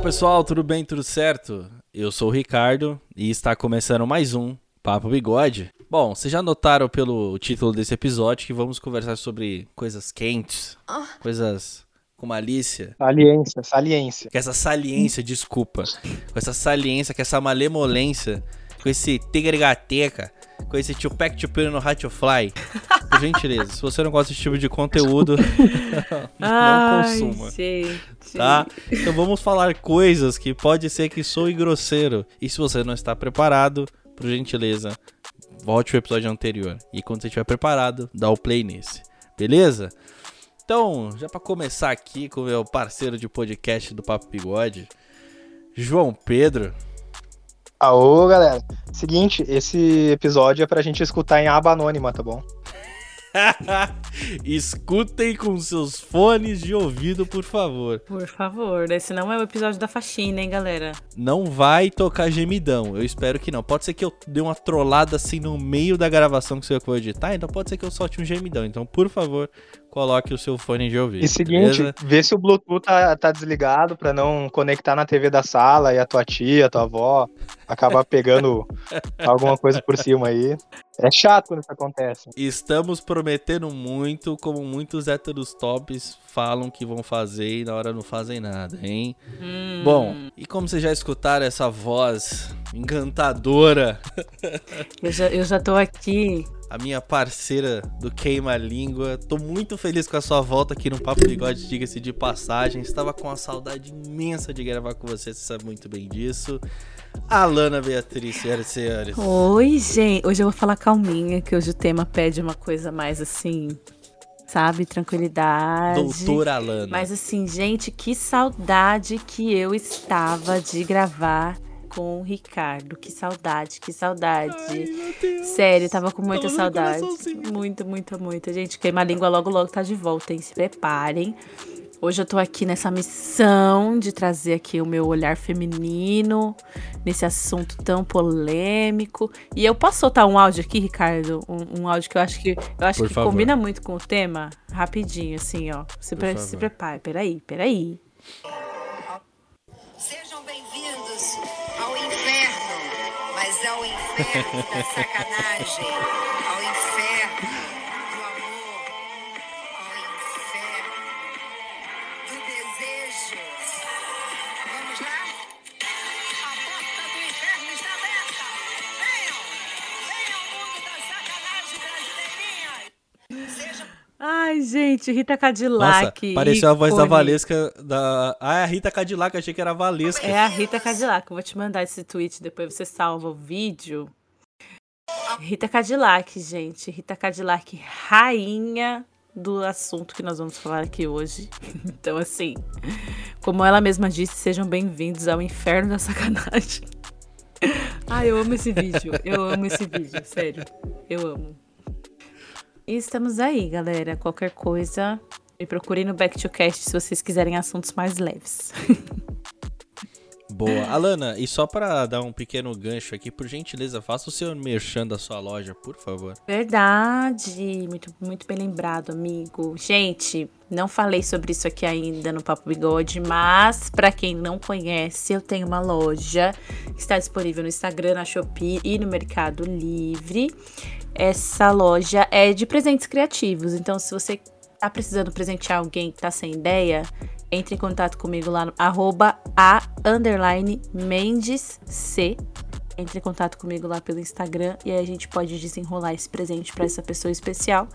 Olá pessoal, tudo bem, tudo certo? Eu sou o Ricardo e está começando mais um Papo Bigode. Bom, vocês já notaram pelo título desse episódio que vamos conversar sobre coisas quentes, coisas com malícia. Saliência, saliência. Com essa saliência, desculpa. Com essa saliência, com essa malemolência, com esse tigregateca, com esse tupec tupino no Hatchfly. Por gentileza, se você não gosta desse tipo de conteúdo, não Ai, consuma. Gente. Tá? Então vamos falar coisas que pode ser que soe grosseiro. E se você não está preparado, por gentileza, volte ao episódio anterior. E quando você estiver preparado, dá o play nesse. Beleza? Então, já para começar aqui com o meu parceiro de podcast do Papo Bigode, João Pedro. Aô, galera. Seguinte, esse episódio é pra gente escutar em aba anônima, tá bom? Escutem com seus fones de ouvido, por favor. Por favor, esse não é o episódio da faxina, hein, galera? Não vai tocar gemidão. Eu espero que não. Pode ser que eu dê uma trollada assim no meio da gravação que você for editar, então pode ser que eu solte um gemidão. Então, por favor, coloque o seu fone de ouvido. E seguinte, beleza? vê se o Bluetooth tá, tá desligado pra não conectar na TV da sala e a tua tia, a tua avó acabar pegando alguma coisa por cima aí. É chato quando isso acontece. Estamos prometendo muito, como muitos héteros tops falam que vão fazer e na hora não fazem nada, hein? Hum, Bom, e como vocês já escutaram essa voz encantadora, Eu já, eu já tô aqui. a minha parceira do Queima Língua. Tô muito feliz com a sua volta aqui no Papo Bigode, diga-se de passagem. Estava com uma saudade imensa de gravar com você, você sabe muito bem disso. Alana Beatriz, senhoras e senhores. Oi, gente. Hoje eu vou falar calminha, que hoje o tema pede uma coisa mais assim, sabe? Tranquilidade. Doutora Alana. Mas assim, gente, que saudade que eu estava de gravar com o Ricardo. Que saudade, que saudade. Deus. Sério, tava com muita Tava saudade. Muito, muito, muito. Gente, queima a língua logo, logo tá de volta, hein? Se preparem. Hoje eu tô aqui nessa missão de trazer aqui o meu olhar feminino nesse assunto tão polêmico. E eu posso soltar um áudio aqui, Ricardo? Um, um áudio que eu acho que eu acho Por que favor. combina muito com o tema. Rapidinho, assim, ó. Se, pre favor. se prepare. Peraí, peraí. Sejam bem-vindos ao inferno, mas ao inferno da sacanagem, ao inferno gente, Rita Nossa, Cadillac. pareceu a voz da. Valesca da. Ah, é a Rita Cadillac, achei que era a Valesca. É a Rita Cadillac. Eu vou te mandar esse tweet, depois você salva o vídeo. Rita Cadillac, gente. Rita Cadillac, rainha do assunto que nós vamos falar aqui hoje. Então, assim, como ela mesma disse, sejam bem-vindos ao inferno da sacanagem. Ai, eu amo esse vídeo. Eu amo esse vídeo, sério. Eu amo. E estamos aí, galera. Qualquer coisa, me procurem no Back to Cast se vocês quiserem assuntos mais leves. Boa. Alana, e só pra dar um pequeno gancho aqui, por gentileza, faça o seu merchan da sua loja, por favor. Verdade, muito, muito bem lembrado, amigo. Gente, não falei sobre isso aqui ainda no Papo Bigode, mas pra quem não conhece, eu tenho uma loja que está disponível no Instagram, na Shopee e no Mercado Livre. Essa loja é de presentes criativos, então se você tá precisando presentear alguém que tá sem ideia, entre em contato comigo lá no arroba a underline Mendes C. Entre em contato comigo lá pelo Instagram e aí a gente pode desenrolar esse presente para essa pessoa especial.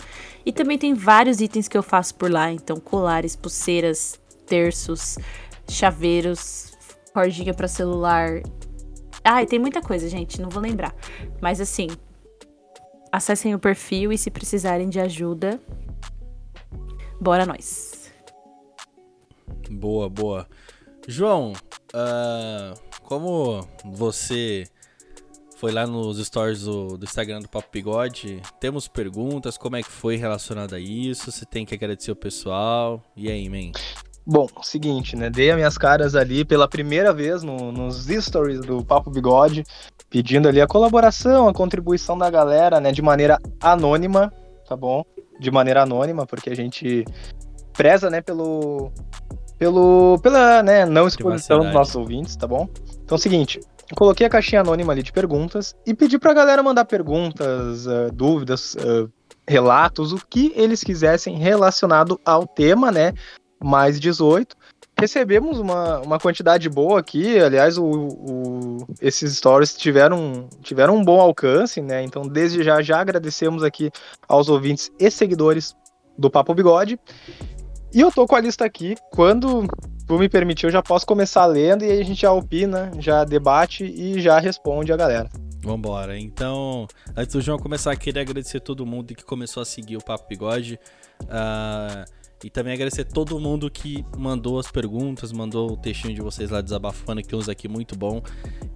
E também tem vários itens que eu faço por lá, então colares, pulseiras, terços, chaveiros, cordinha para celular. Ai, tem muita coisa, gente, não vou lembrar. Mas assim, acessem o perfil e se precisarem de ajuda, bora nós. Boa, boa. João, ah, como você foi lá nos stories do, do Instagram do Papo Bigode, temos perguntas, como é que foi relacionado a isso? Você tem que agradecer o pessoal. E aí, man? Bom, seguinte, né? Dei as minhas caras ali pela primeira vez no- nos stories do Papo Bigode, pedindo ali a colaboração, a contribuição da galera, né? De maneira anônima, tá bom? De maneira anônima, porque a gente preza, né, pelo, pelo, pela né, não exposição dos nossos ouvintes, tá bom? Então é o seguinte, eu coloquei a caixinha anônima ali de perguntas e pedi pra galera mandar perguntas, ah, dúvidas, ah, relatos, o que eles quisessem relacionado ao tema, né? Mais 18. Recebemos uma, uma quantidade boa aqui, aliás, o, o- esses stories tiveram, tiveram um bom alcance, né? Então, desde já, já agradecemos aqui aos ouvintes e seguidores do Papo Bigode. E eu tô com a lista aqui. Quando tu me permitir, eu já posso começar lendo e aí a gente já opina, já debate e já responde a galera. Vambora. Então, antes do João começar, queria agradecer todo mundo que começou a seguir o Papo Bigode. ah, e também agradecer todo mundo que mandou as perguntas, mandou o textinho de vocês lá desabafando, que tem uns aqui muito bom.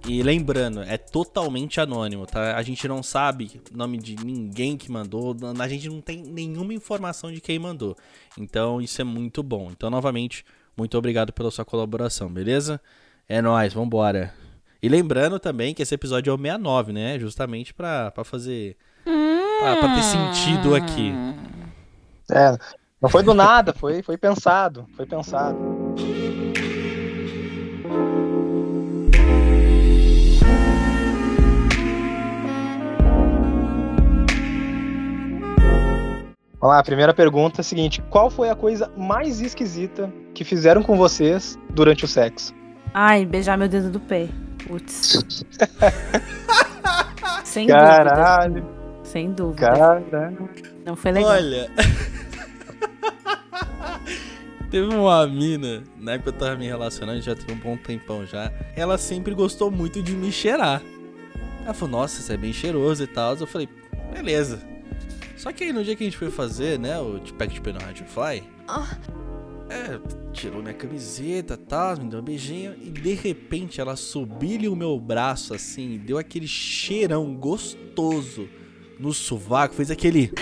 E lembrando, é totalmente anônimo, tá? A gente não sabe o nome de ninguém que mandou, a gente não tem nenhuma informação de quem mandou. Então, isso é muito bom. Então, novamente, muito obrigado pela sua colaboração, beleza? É nóis, vambora. E lembrando também que esse episódio é o 69, né? Justamente pra, pra fazer. Pra, pra ter sentido aqui. É, não foi do nada, foi, foi pensado, foi pensado. Vamos lá, a primeira pergunta é a seguinte: qual foi a coisa mais esquisita que fizeram com vocês durante o sexo? Ai, beijar meu dedo do pé. Putz. Sem dúvida. Caralho, Sem dúvida. caralho. Não foi legal. Olha. Teve uma mina, na época eu tava me relacionando, já tem um bom tempão já. Ela sempre gostou muito de me cheirar. Ela falou, nossa, você é bem cheiroso e tal. Eu falei, beleza. Só que aí no dia que a gente foi fazer, né, o Pack de Pena Radio Fly, é, tirou minha camiseta e tal, me deu um beijinho. E de repente ela subiu-lhe o meu braço assim, deu aquele cheirão gostoso no sovaco, fez aquele.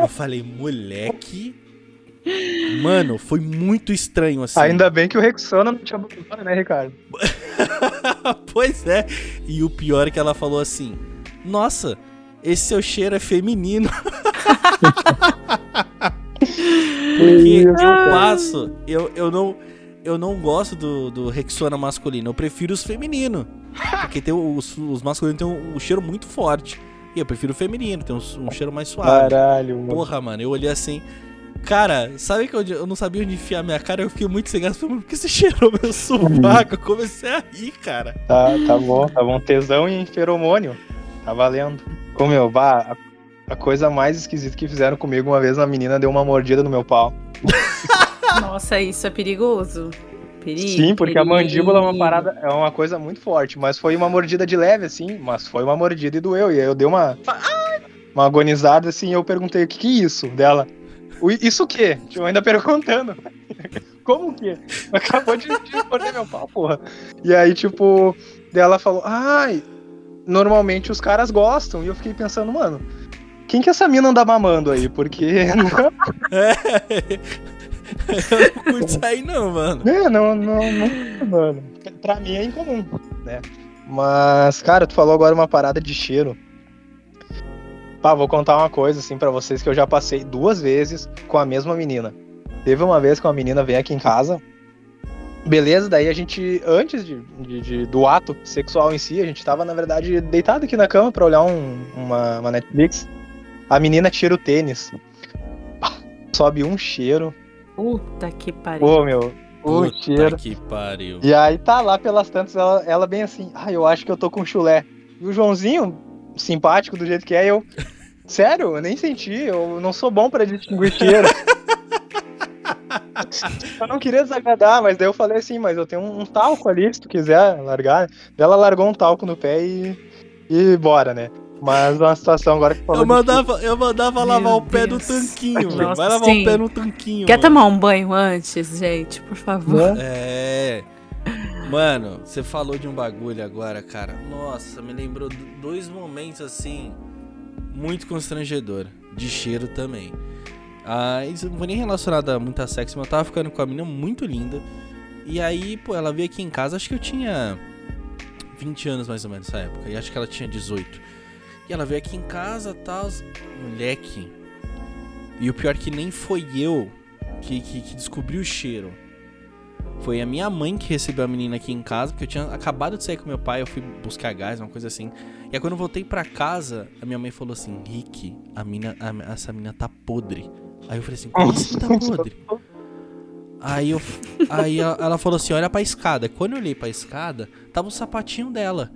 Eu falei, moleque. Mano, foi muito estranho assim. Ainda bem que o Rexona não te abandonou, né, Ricardo? pois é. E o pior é que ela falou assim: Nossa, esse seu cheiro é feminino. Porque eu passo, eu, eu não. Eu não gosto do, do Rexona masculino, eu prefiro os femininos. Porque tem os, os masculinos têm um, um cheiro muito forte. E eu prefiro o feminino, tem um, um cheiro mais suave. Caralho, mano. Porra, mano, eu olhei assim. Cara, sabe que eu, eu não sabia onde enfiar minha cara? Eu fiquei muito sem graça. Falei, "Mano, por que você cheirou meu sovaco? Eu comecei a rir, cara. Tá, tá bom, tá bom. Tesão e feromônio. Tá valendo. Ô meu, bah, a, a coisa mais esquisita que fizeram comigo uma vez, uma menina deu uma mordida no meu pau. Nossa, isso é perigoso. Perigo. Sim, porque a mandíbula é uma parada, é uma coisa muito forte, mas foi uma mordida de leve, assim, mas foi uma mordida e doeu. E aí eu dei uma. Uma agonizada assim, e eu perguntei o que que é isso dela. "O- Isso o quê? Tipo, ainda perguntando. Como que? Acabou de, de morder meu pau, porra. E aí, tipo, dela falou, ai, normalmente os caras gostam. E eu fiquei pensando, mano, quem que essa mina anda mamando aí? Porque É. Eu não curto isso aí, não, mano. É, não, não, não, mano. Pra mim é incomum, né? Mas, cara, tu falou agora uma parada de cheiro. Pá, vou contar uma coisa, assim, pra vocês que eu já passei duas vezes com a mesma menina. Teve uma vez que uma menina veio aqui em casa. Beleza, daí a gente, antes de, de- de- do ato sexual em si, a gente tava, na verdade, deitado aqui na cama pra olhar um- uma, uma Netflix. A menina tira o tênis. Sobe um cheiro. Puta que pariu. Pô, meu, o Puta cheiro. que pariu. E aí tá lá pelas tantas, ela, ela bem assim, ah, eu acho que eu tô com chulé. E o Joãozinho, simpático do jeito que é, eu. Sério, eu nem senti, eu não sou bom pra distinguir cheiro. eu não queria desagradar, mas daí eu falei assim, mas eu tenho um, um talco ali, se tu quiser largar. Ela largou um talco no pé e. e bora, né? Mas uma situação agora que falou Eu de- mandava, eu mandava Meu lavar o pé no tanquinho, velho. Nossa, Vai lavar sim. o pé no tanquinho. Quer mano. tomar um banho antes, gente? Por favor. É. Mano, você falou de um bagulho agora, cara. Nossa, me lembrou do- dois momentos assim muito constrangedor. De cheiro também. Ah, isso não foi nem relacionado a muita sexo, mas eu tava ficando com a menina muito linda. E aí, pô, ela veio aqui em casa, acho que eu tinha 20 anos mais ou menos nessa época. E acho que ela tinha 18. E ela veio aqui em casa, tal, moleque. E o pior que nem foi eu que, que, que descobriu o cheiro. Foi a minha mãe que recebeu a menina aqui em casa, porque eu tinha acabado de sair com meu pai, eu fui buscar gás, uma coisa assim. E aí quando eu voltei pra casa, a minha mãe falou assim, Rick, a mina, a- essa menina tá podre. Aí eu falei assim, como assim tá podre? Aí, eu, aí ela falou assim, olha pra escada. Quando eu olhei pra escada, tava o sapatinho dela.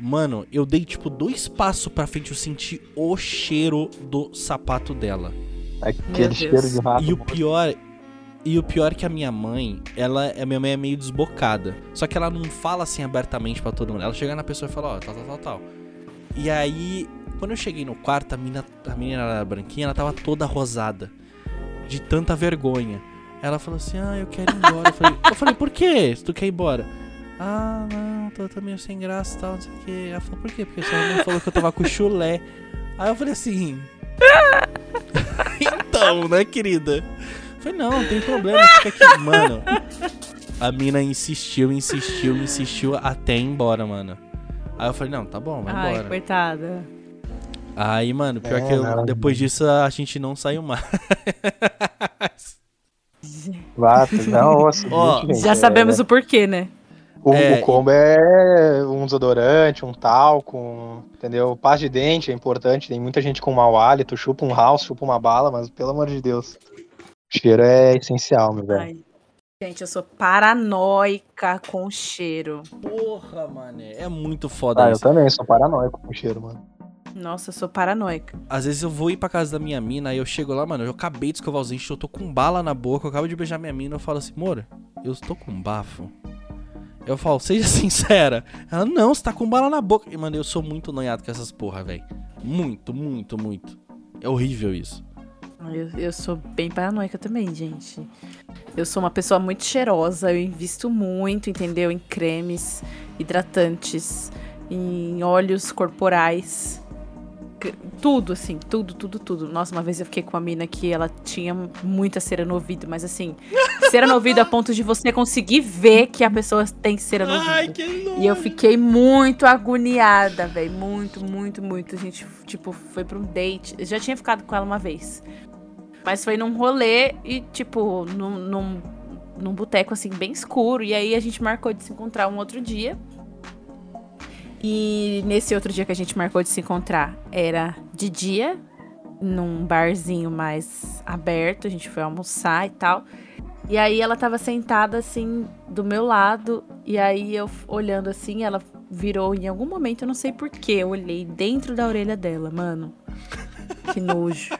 Mano, eu dei tipo dois passos pra frente, eu senti o cheiro do sapato dela. Aquele cheiro de rato. E o pior. E o pior é que a minha mãe, ela, a minha mãe é meio desbocada. Só que ela não fala assim abertamente pra todo mundo. Ela chega na pessoa e fala, ó, tal, tal, tal, tal. E aí, quando eu cheguei no quarto, a menina, a menina era branquinha, ela tava toda rosada. De tanta vergonha. Ela falou assim, ah, eu quero ir embora. Eu falei, eu falei, por quê? Se tu quer ir embora? Ah, não, tô, tô meio sem graça e tal, não sei o quê. Ela falou, por quê? Porque sua mãe falou que eu tava com chulé. Aí eu falei assim. então, né, querida? Eu falei, não, não tem problema, fica aqui. Mano, a mina insistiu, insistiu, insistiu até ir embora, mano. Aí eu falei, não, tá bom, vai Ai, embora. coitada. Aí, mano, pior É, que eu- não. depois disso a gente não saiu mais. Vato, não, nossa, Ó, gente, Já é- sabemos o porquê, né? O, É, o combo é um desodorante, um talco, um, entendeu? Paz de dente é importante. Tem muita gente com mau hálito, chupa um house, chupa uma bala, mas pelo amor de Deus. O cheiro é essencial, meu velho. Ai. Gente, eu sou paranoica com cheiro. Porra, mano, é muito foda Ah, eu isso. também sou paranoico com o cheiro, mano. Nossa, eu sou paranoica. Às vezes eu vou ir pra casa da minha mina, aí eu chego lá, mano, eu acabei de escovar os dentes, eu tô com bala na boca, eu acabo de beijar minha mina, eu falo assim, amor, eu tô com bafo. Eu falo, seja sincera. Ela, não, você tá com bala na boca. E, mano, eu sou muito noiado com essas porra, velho. Muito, muito, muito. É horrível isso. Eu, eu sou bem paranoica também, gente. Eu sou uma pessoa muito cheirosa, eu invisto muito, entendeu? Em cremes, hidratantes, em óleos corporais. Tudo, assim, tudo, tudo, tudo. Nossa, uma vez eu fiquei com uma mina que ela tinha muita cera no ouvido, mas assim, cera no ouvido a ponto de você conseguir ver que a pessoa tem cera no ouvido. que E eu fiquei muito agoniada, velho. Muito, muito, muito. A gente, tipo, foi pra um date. Eu já tinha ficado com ela uma vez. Mas foi num rolê e, tipo, num, num, num boteco, assim, bem escuro. E aí a gente marcou de se encontrar um outro dia. E nesse outro dia que a gente marcou de se encontrar, era de dia, num barzinho mais aberto. A gente foi almoçar e tal. E aí ela tava sentada assim do meu lado e aí eu olhando assim, ela virou em algum momento, eu não sei porquê, eu olhei dentro da orelha dela, mano. Que nojo.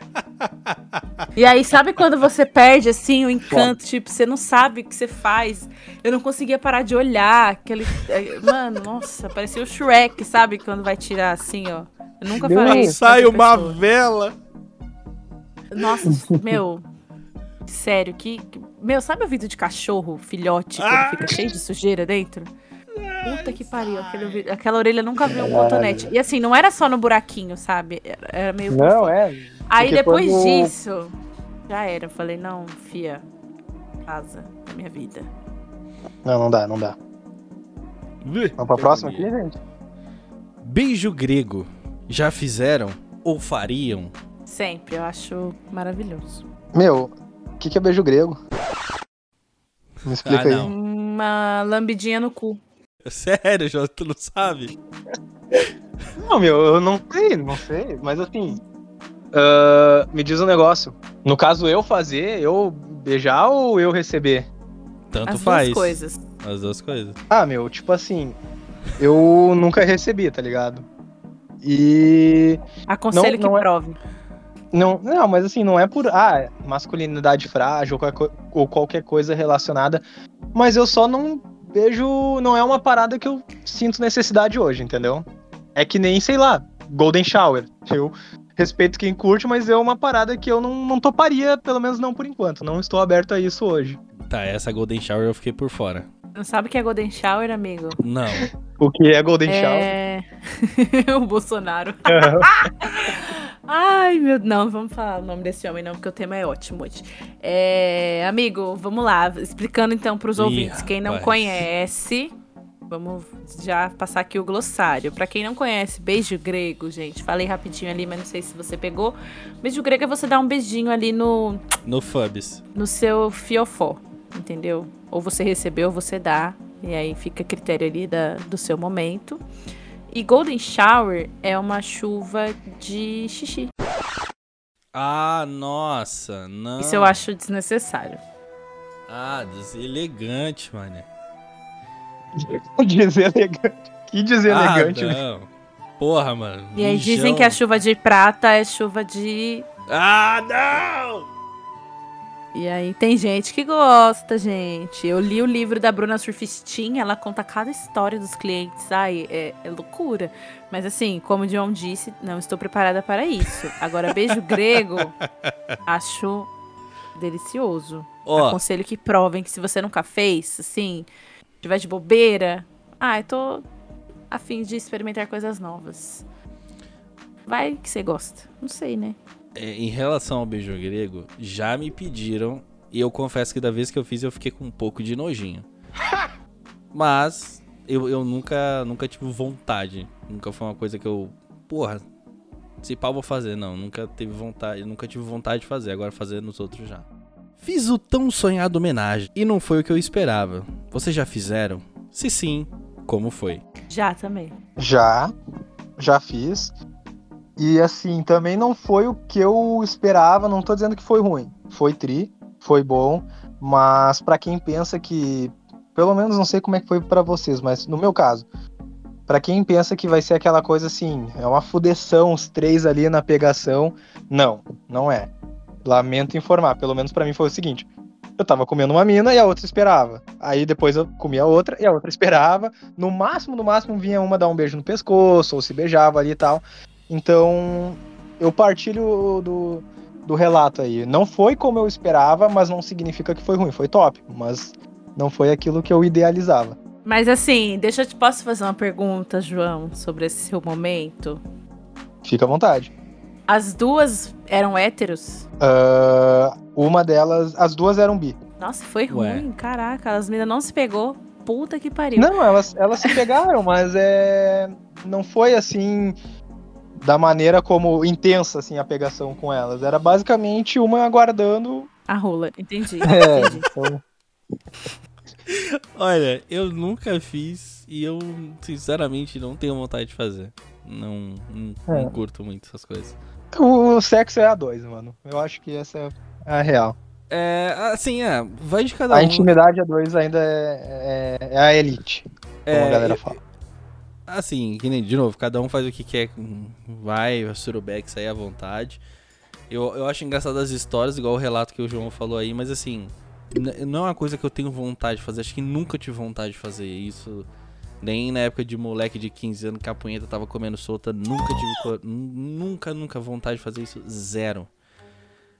E aí, sabe quando você perde assim o encanto, tipo, você não sabe o que você faz. Eu não conseguia parar de olhar, aquele eh, mano, nossa, parecia o Shrek, sabe quando vai tirar assim, ó. Eu nunca com outra Sai uma pessoa. vela. Nossa, meu. Sério, que. que- Meu, sabe o vidro de cachorro, filhote, Ah! quando fica cheio de sujeira dentro? Puta que pariu, aquele aquela orelha nunca viu um cotonete. E assim, não era só no buraquinho, sabe? Era, era meio. Não, fora. é. Aí depois quando- disso, já era. Eu falei, não, fia, casa da minha vida. Não, não dá, não dá. Vamos pra próxima aqui, gente? Beijo grego. Já fizeram ou fariam? Sempre, eu acho maravilhoso. Meu, o que, que é beijo grego? Me explica Ah, aí. Uma lambidinha no cu. Sério, João, tu não sabe? Não, meu, eu não sei, não sei, mas assim. ah, me diz um negócio. No caso, eu fazer, eu beijar ou eu receber? Tanto As faz. duas coisas. As duas coisas. Ah, meu, tipo assim. Eu nunca recebi, tá ligado? E. Aconselho Não, não que é- prove. Não, não, mas assim, não é por. Ah, masculinidade frágil ou qualquer, co- ou qualquer coisa relacionada. Mas eu só não vejo. Não é uma parada que eu sinto necessidade hoje, entendeu? É que nem, sei lá, Golden Shower. Eu respeito quem curte, mas é uma parada que eu não, não toparia, pelo menos não por enquanto. Não estou aberto a isso hoje. Tá, essa Golden Shower eu fiquei por fora. Não sabe o que é Golden Shower, amigo? Não. O que é Golden Shower? É. o Bolsonaro. Ai, meu. Não, vamos falar o nome desse homem, não, porque o tema é ótimo hoje. É, amigo, vamos lá. Explicando então pros Ih, ouvintes. Quem não conhece, Vamos já passar aqui o glossário. Pra quem não conhece, beijo grego, gente. Falei rapidinho ali, mas não sei se você pegou. Beijo grego é você dar um beijinho ali no, No Fubs. no seu fiofó, entendeu? Ou você recebeu, ou você dá. E aí fica a critério ali da, do seu momento. E Golden Shower é uma chuva de xixi. Ah, nossa, não. Isso eu acho desnecessário. Ah, deselegante, mano. Deselegante. Que deselegante. Ah, né? não. Porra, mano. E aí mijão. dizem que a chuva de prata é chuva de. Ah, não! E aí tem gente que gosta, gente. Eu li o livro da Bruna Surfistinha, ela conta cada história dos clientes. Ai, é, é loucura. Mas assim, como o John disse, não estou preparada para isso. Agora, beijo grego, acho delicioso. Ó, Aconselho que provem que se você nunca fez, assim, tiver de bobeira, ah, eu tô a fim de experimentar coisas novas. Vai que você gosta. Não sei, né? É, em relação ao beijo grego, já me pediram. E eu confesso que da vez que eu fiz, eu fiquei com um pouco de nojinho. Mas eu, eu nunca, nunca tive vontade. Nunca foi uma coisa que eu. Porra, se pau vou fazer. Não, nunca teve vontade. Nunca tive vontade de fazer. Agora fazer nos outros já. Fiz o tão sonhado homenagem. E não foi o que eu esperava. Vocês já fizeram? Se sim, como foi? Já também. Já, já fiz. E assim, também não foi o que eu esperava, não tô dizendo que foi ruim. Foi tri, foi bom, mas pra quem pensa que, pelo menos não sei como é que foi pra vocês, mas no meu caso, pra quem pensa que vai ser aquela coisa assim, é uma fudeção os três ali na pegação, não, não é. Lamento informar, pelo menos pra mim foi o seguinte, eu tava comendo uma mina e a outra esperava. Aí depois eu comia outra e a outra esperava. No máximo, no máximo, vinha uma dar um beijo no pescoço, ou se beijava ali e tal. Então, eu partilho do, do relato aí. Não foi como eu esperava, mas não significa que foi ruim. Foi top, mas não foi aquilo que eu idealizava. Mas assim, deixa eu te posso fazer uma pergunta, João, sobre esse seu momento. Fica à vontade. As duas eram héteros? Ah, uma delas, as duas eram bi. Nossa, foi Ué. ruim, caraca, as meninas não se pegou. Puta que pariu. Não, elas, elas se pegaram, mas é. Não foi assim. Da maneira como intensa assim a pegação com elas. Era basicamente uma aguardando. A rola, entendi. É, entendi. então, Olha, eu nunca fiz e eu, sinceramente, não tenho vontade de fazer. Não, não, É. não curto muito essas coisas. o sexo é a dois, mano. Eu acho que essa é a real. É, assim, é, vai de cada A um. intimidade a dois ainda é, é, é a elite, como É, a galera eu- fala. Assim, que nem, de novo, cada um faz o que quer, vai, a surubeck, sair à vontade. Eu, eu acho engraçado as histórias, igual o relato que o João falou aí, mas assim, não é uma coisa que eu tenho vontade de fazer, acho que nunca tive vontade de fazer isso. Nem na época de moleque de 15 anos que a punheta tava comendo solta, nunca tive, nunca, nunca vontade de fazer isso, zero.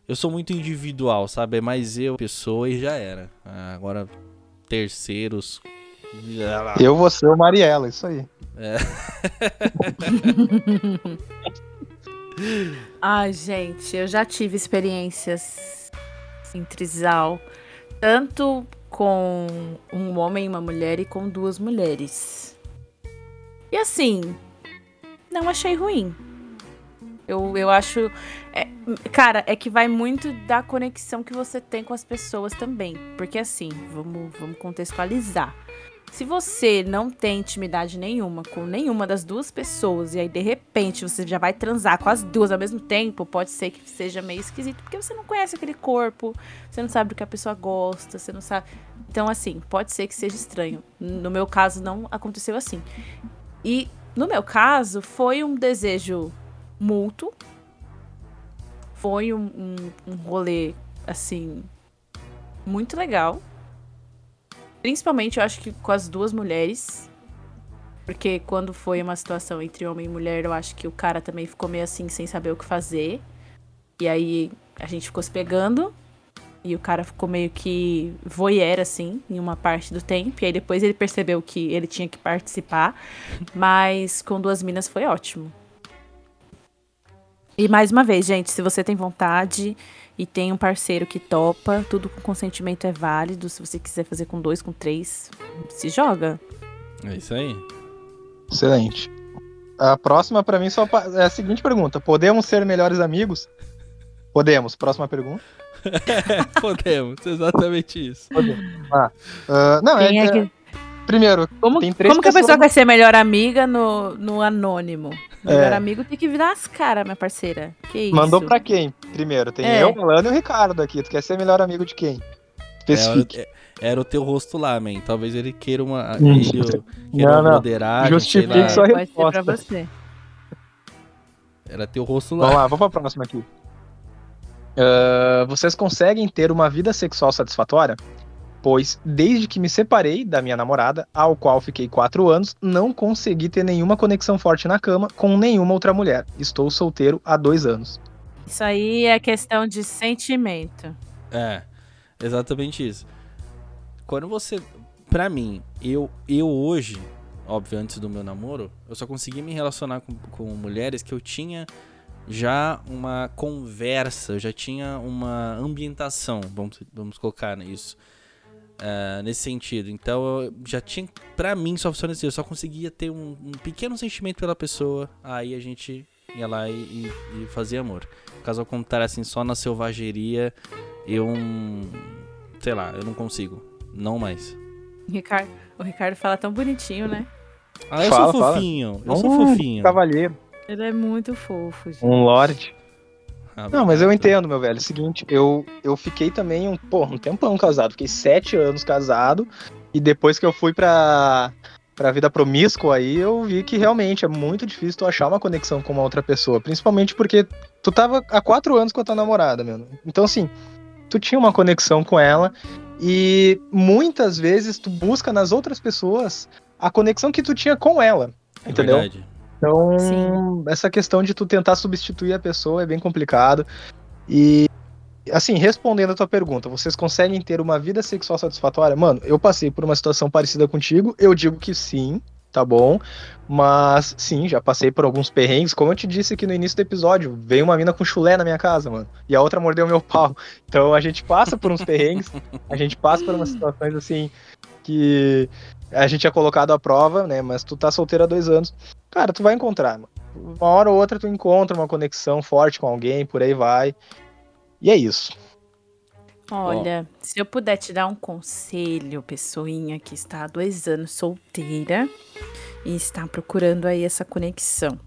Eu sou muito individual, sabe? É mais eu, pessoa e já era. Agora, terceiros... Eu vou ser o Mariela, isso aí. Ai, gente, eu já tive experiências em trisal, tanto com um homem e uma mulher e com duas mulheres. E assim, não achei ruim. Eu, eu acho. é, cara, é que vai muito da conexão que você tem com as pessoas também. Porque assim, vamos, vamos contextualizar. Se você não tem intimidade nenhuma com nenhuma das duas pessoas e aí de repente você já vai transar com as duas ao mesmo tempo, pode ser que seja meio esquisito, porque você não conhece aquele corpo, você não sabe do que a pessoa gosta, você não sabe. Então, assim, pode ser que seja estranho. No meu caso, não aconteceu assim. E no meu caso, foi um desejo mútuo, foi um, um, um rolê, assim, muito legal. Principalmente, eu acho que com as duas mulheres. Porque quando foi uma situação entre homem e mulher, eu acho que o cara também ficou meio assim, sem saber o que fazer. E aí a gente ficou se pegando. E o cara ficou meio que voyeur, assim, em uma parte do tempo. E aí depois ele percebeu que ele tinha que participar. Mas com duas minas foi ótimo. E mais uma vez, gente, se você tem vontade e tem um parceiro que topa, tudo com consentimento é válido. Se você quiser fazer com dois, com três, se joga. É isso aí. Excelente. A próxima pra mim só é a seguinte pergunta: Podemos ser melhores amigos? Podemos. Próxima pergunta. Podemos, exatamente isso. Ah, não, é, Quem é é- que- primeiro, Como, Tem três como que a pessoa pessoas- vai ser melhor amiga no, no anônimo? Melhor É. amigo tem que virar as caras, minha parceira. Que isso? mandou pra quem? Primeiro, tem É. eu, o Alano e o Ricardo aqui. Tu quer ser melhor amigo de quem? Era, Especifique. é- era o teu rosto lá, man. Talvez ele queira uma. Hum. Ele, queira Não, broderagem, Justifique lá. sua Pode ser resposta. pra você. Era teu rosto Vamos lá. lá, vamos pra próxima aqui. Ah, vocês conseguem ter uma vida sexual satisfatória? Pois, desde que me separei da minha namorada, ao qual fiquei quatro anos, não consegui ter nenhuma conexão forte na cama com nenhuma outra mulher. Estou solteiro há dois anos. Isso aí é questão de sentimento. É, exatamente isso. Quando você. Pra mim, eu, eu hoje, óbvio, antes do meu namoro, eu só consegui me relacionar com, com mulheres que eu tinha já uma conversa, eu já tinha uma ambientação, vamos, vamos colocar isso. É, nesse sentido. Então eu já tinha. Pra mim só funciona assim, eu só conseguia ter um, um pequeno sentimento pela pessoa, aí a gente ia lá e, e- e fazia amor. Caso ao contrário, assim, só na selvageria, eu. Sei lá, eu não consigo. Não mais. O Ricardo, o Ricardo fala tão bonitinho, né? Ah, eu Fala, sou fala. fofinho. Eu sou fofinho. Cavalheiro, Ele é muito fofo, gente. um lorde. Ah, Não, mas eu obrigado. entendo, meu velho. É o seguinte, eu, eu fiquei também um, pô, um tempão casado. Fiquei sete anos casado. E depois que eu fui pra, pra vida promíscua aí, eu vi que realmente é muito difícil tu achar uma conexão com uma outra pessoa. Principalmente porque tu tava há quatro anos com a tua namorada, meu. Então, assim, tu tinha uma conexão com ela. E muitas vezes tu busca nas outras pessoas a conexão que tu tinha com ela. É Entendeu? verdade. Então, Sim. essa questão de tu tentar substituir a pessoa é bem complicado. E, assim, respondendo a tua pergunta, vocês conseguem ter uma vida sexual satisfatória? Mano, eu passei por uma situação parecida contigo, eu digo que sim, tá bom? Mas, sim, já passei por alguns perrengues. Como eu te disse aqui no início do episódio, veio uma mina com chulé na minha casa, mano, e a outra mordeu meu pau. Então, a gente passa por uns perrengues, a gente passa por umas situações, assim, que a gente é colocado à prova, né? Mas tu tá solteiro há dois anos. Cara, tu vai encontrar, mano. Uma hora ou outra tu encontra uma conexão forte com alguém, por aí vai. E é isso. Olha, se eu puder te dar um conselho, pessoinha que está há dois anos solteira e está procurando aí essa conexão.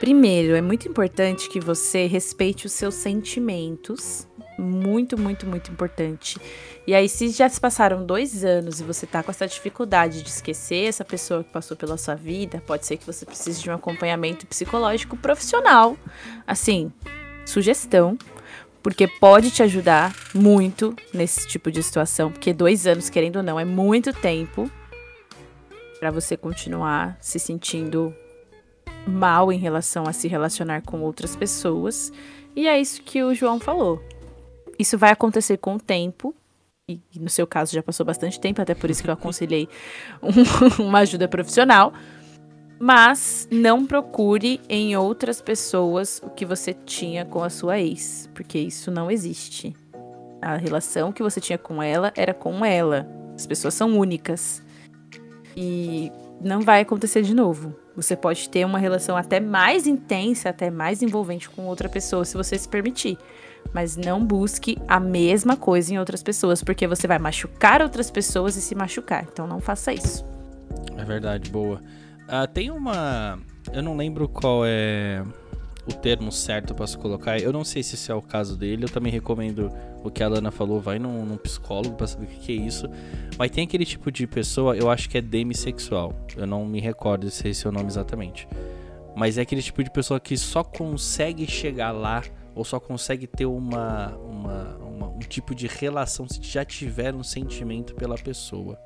Primeiro, é muito importante que você respeite os seus sentimentos. Muito, muito, muito importante. E aí, se já se passaram dois anos e você tá com essa dificuldade de esquecer essa pessoa que passou pela sua vida, pode ser que você precise de um acompanhamento psicológico profissional. Assim, sugestão, porque pode te ajudar muito nesse tipo de situação, porque dois anos, querendo ou não, é muito tempo para você continuar se sentindo mal em relação a se relacionar com outras pessoas. E é isso que o João falou. Isso vai acontecer com o tempo. E no seu caso já passou bastante tempo, até por isso que eu aconselhei um- uma ajuda profissional. Mas não procure em outras pessoas o que você tinha com a sua ex, porque isso não existe. A relação que você tinha com ela era com ela. As pessoas são únicas. E não vai acontecer de novo. Você pode ter uma relação até mais intensa, até mais envolvente com outra pessoa, se você se permitir. Mas não busque a mesma coisa em outras pessoas, porque você vai machucar outras pessoas e se machucar. Então não faça isso. É verdade, boa. Ah, tem uma. Eu não lembro qual é o termo certo pra se colocar. Eu não sei se esse é o caso dele. Eu também recomendo o que a Lana falou. Vai num, num psicólogo pra saber o que, é isso. Mas tem aquele tipo de pessoa, eu acho que é demissexual. Eu não me recordo se esse é o nome exatamente. Mas é aquele tipo de pessoa que só consegue chegar lá ou só consegue ter uma, uma, uma- um tipo de relação se já tiver um sentimento pela pessoa.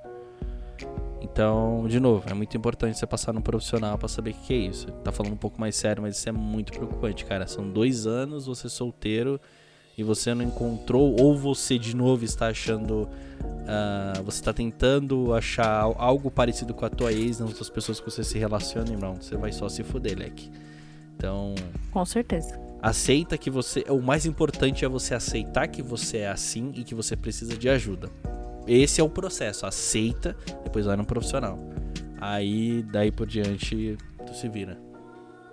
Então, de novo, é muito importante você passar num profissional pra saber o que é isso. Tá falando um pouco mais sério, mas isso é muito preocupante, cara. São dois anos você solteiro e você não encontrou, ou você de novo está achando. ah, você está tentando achar al- algo parecido com a tua ex nas outras pessoas que você se relaciona, irmão. Você vai só se fuder, leque. Então, Com certeza. Aceita que você. O mais importante é você aceitar que você é assim e que você precisa de ajuda. esse é o processo. Aceita, depois vai no profissional. Aí, daí por diante, tu se vira.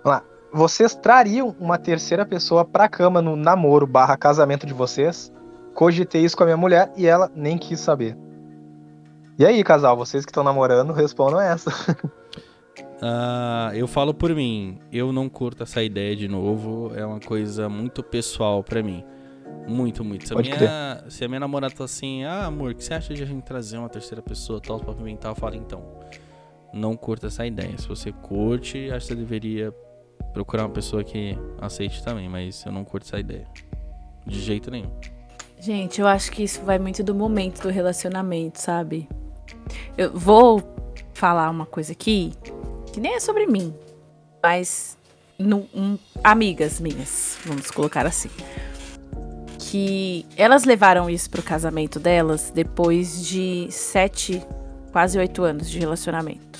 Vamos lá. Vocês trariam uma terceira pessoa pra cama no namoro barra casamento de vocês? Cogitei isso com a minha mulher e ela nem quis saber. E aí, casal, vocês que estão namorando, respondam essa. Ah, eu falo por mim, eu não curto essa ideia de novo, é uma coisa muito pessoal pra mim. Muito, muito. Se a, minha, se a minha namorada tá assim, ah, amor, o que você acha de a gente trazer uma terceira pessoa, tal, pra pimentar? Eu falo, então, não curta essa ideia. Se você curte, acho que você deveria procurar uma pessoa que aceite também, mas eu não curto essa ideia. De jeito nenhum. Gente, eu acho que isso vai muito do momento do relacionamento, sabe? Eu vou falar uma coisa aqui que nem é sobre mim, mas no- um- amigas minhas, vamos colocar assim. Que elas levaram isso pro casamento delas depois de sete, quase oito anos de relacionamento.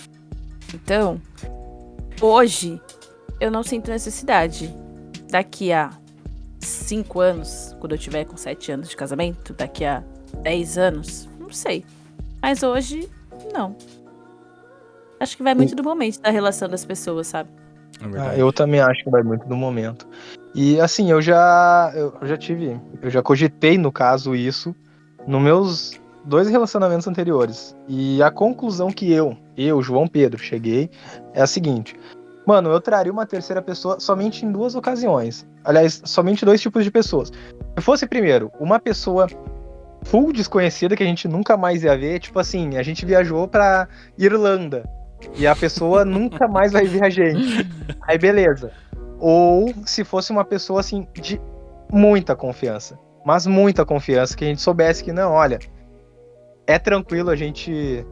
Então, hoje eu não sinto necessidade. Daqui a cinco anos, quando eu tiver com sete anos de casamento, daqui a 10 anos, não sei. Mas hoje, não. Acho que vai muito do momento da relação das pessoas, sabe? É Ah, eu também acho que vai muito no momento. E assim, eu já eu, eu já tive, eu já cogitei no caso isso nos meus dois relacionamentos anteriores. E a conclusão que eu, eu, João Pedro, cheguei é a seguinte: Mano, eu traria uma terceira pessoa somente em duas ocasiões. Aliás, somente dois tipos de pessoas. Se fosse primeiro, uma pessoa full desconhecida que a gente nunca mais ia ver, tipo assim, a gente viajou pra Irlanda e a pessoa nunca mais vai ver a gente. Aí beleza. Ou se fosse uma pessoa assim de muita confiança, mas muita confiança que a gente soubesse que não, olha, é tranquilo a gente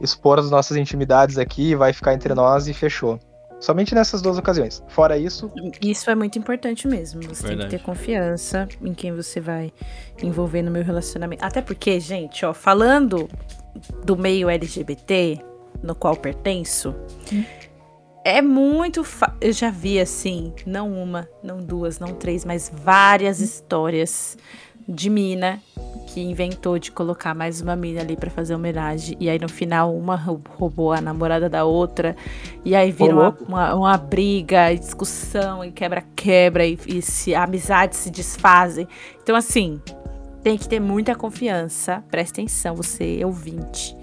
expor as nossas intimidades aqui, vai ficar entre nós e fechou. Somente nessas duas ocasiões. Fora isso, Isso é muito importante mesmo. Você tem Verdade. que ter confiança em quem você vai envolver no meu relacionamento. Até porque, gente, ó, falando do meio LGBT, no qual pertenço, é muito. fa- Eu já vi, assim, não uma, não duas, não três, mas várias histórias de mina que inventou de colocar mais uma mina ali pra fazer homenagem. E aí no final uma rou- roubou a namorada da outra. E aí vira uma, uma, uma briga, discussão, e quebra-quebra, e, e se, amizades se desfazem. Então, assim, tem que ter muita confiança. Presta atenção, você ouvinte.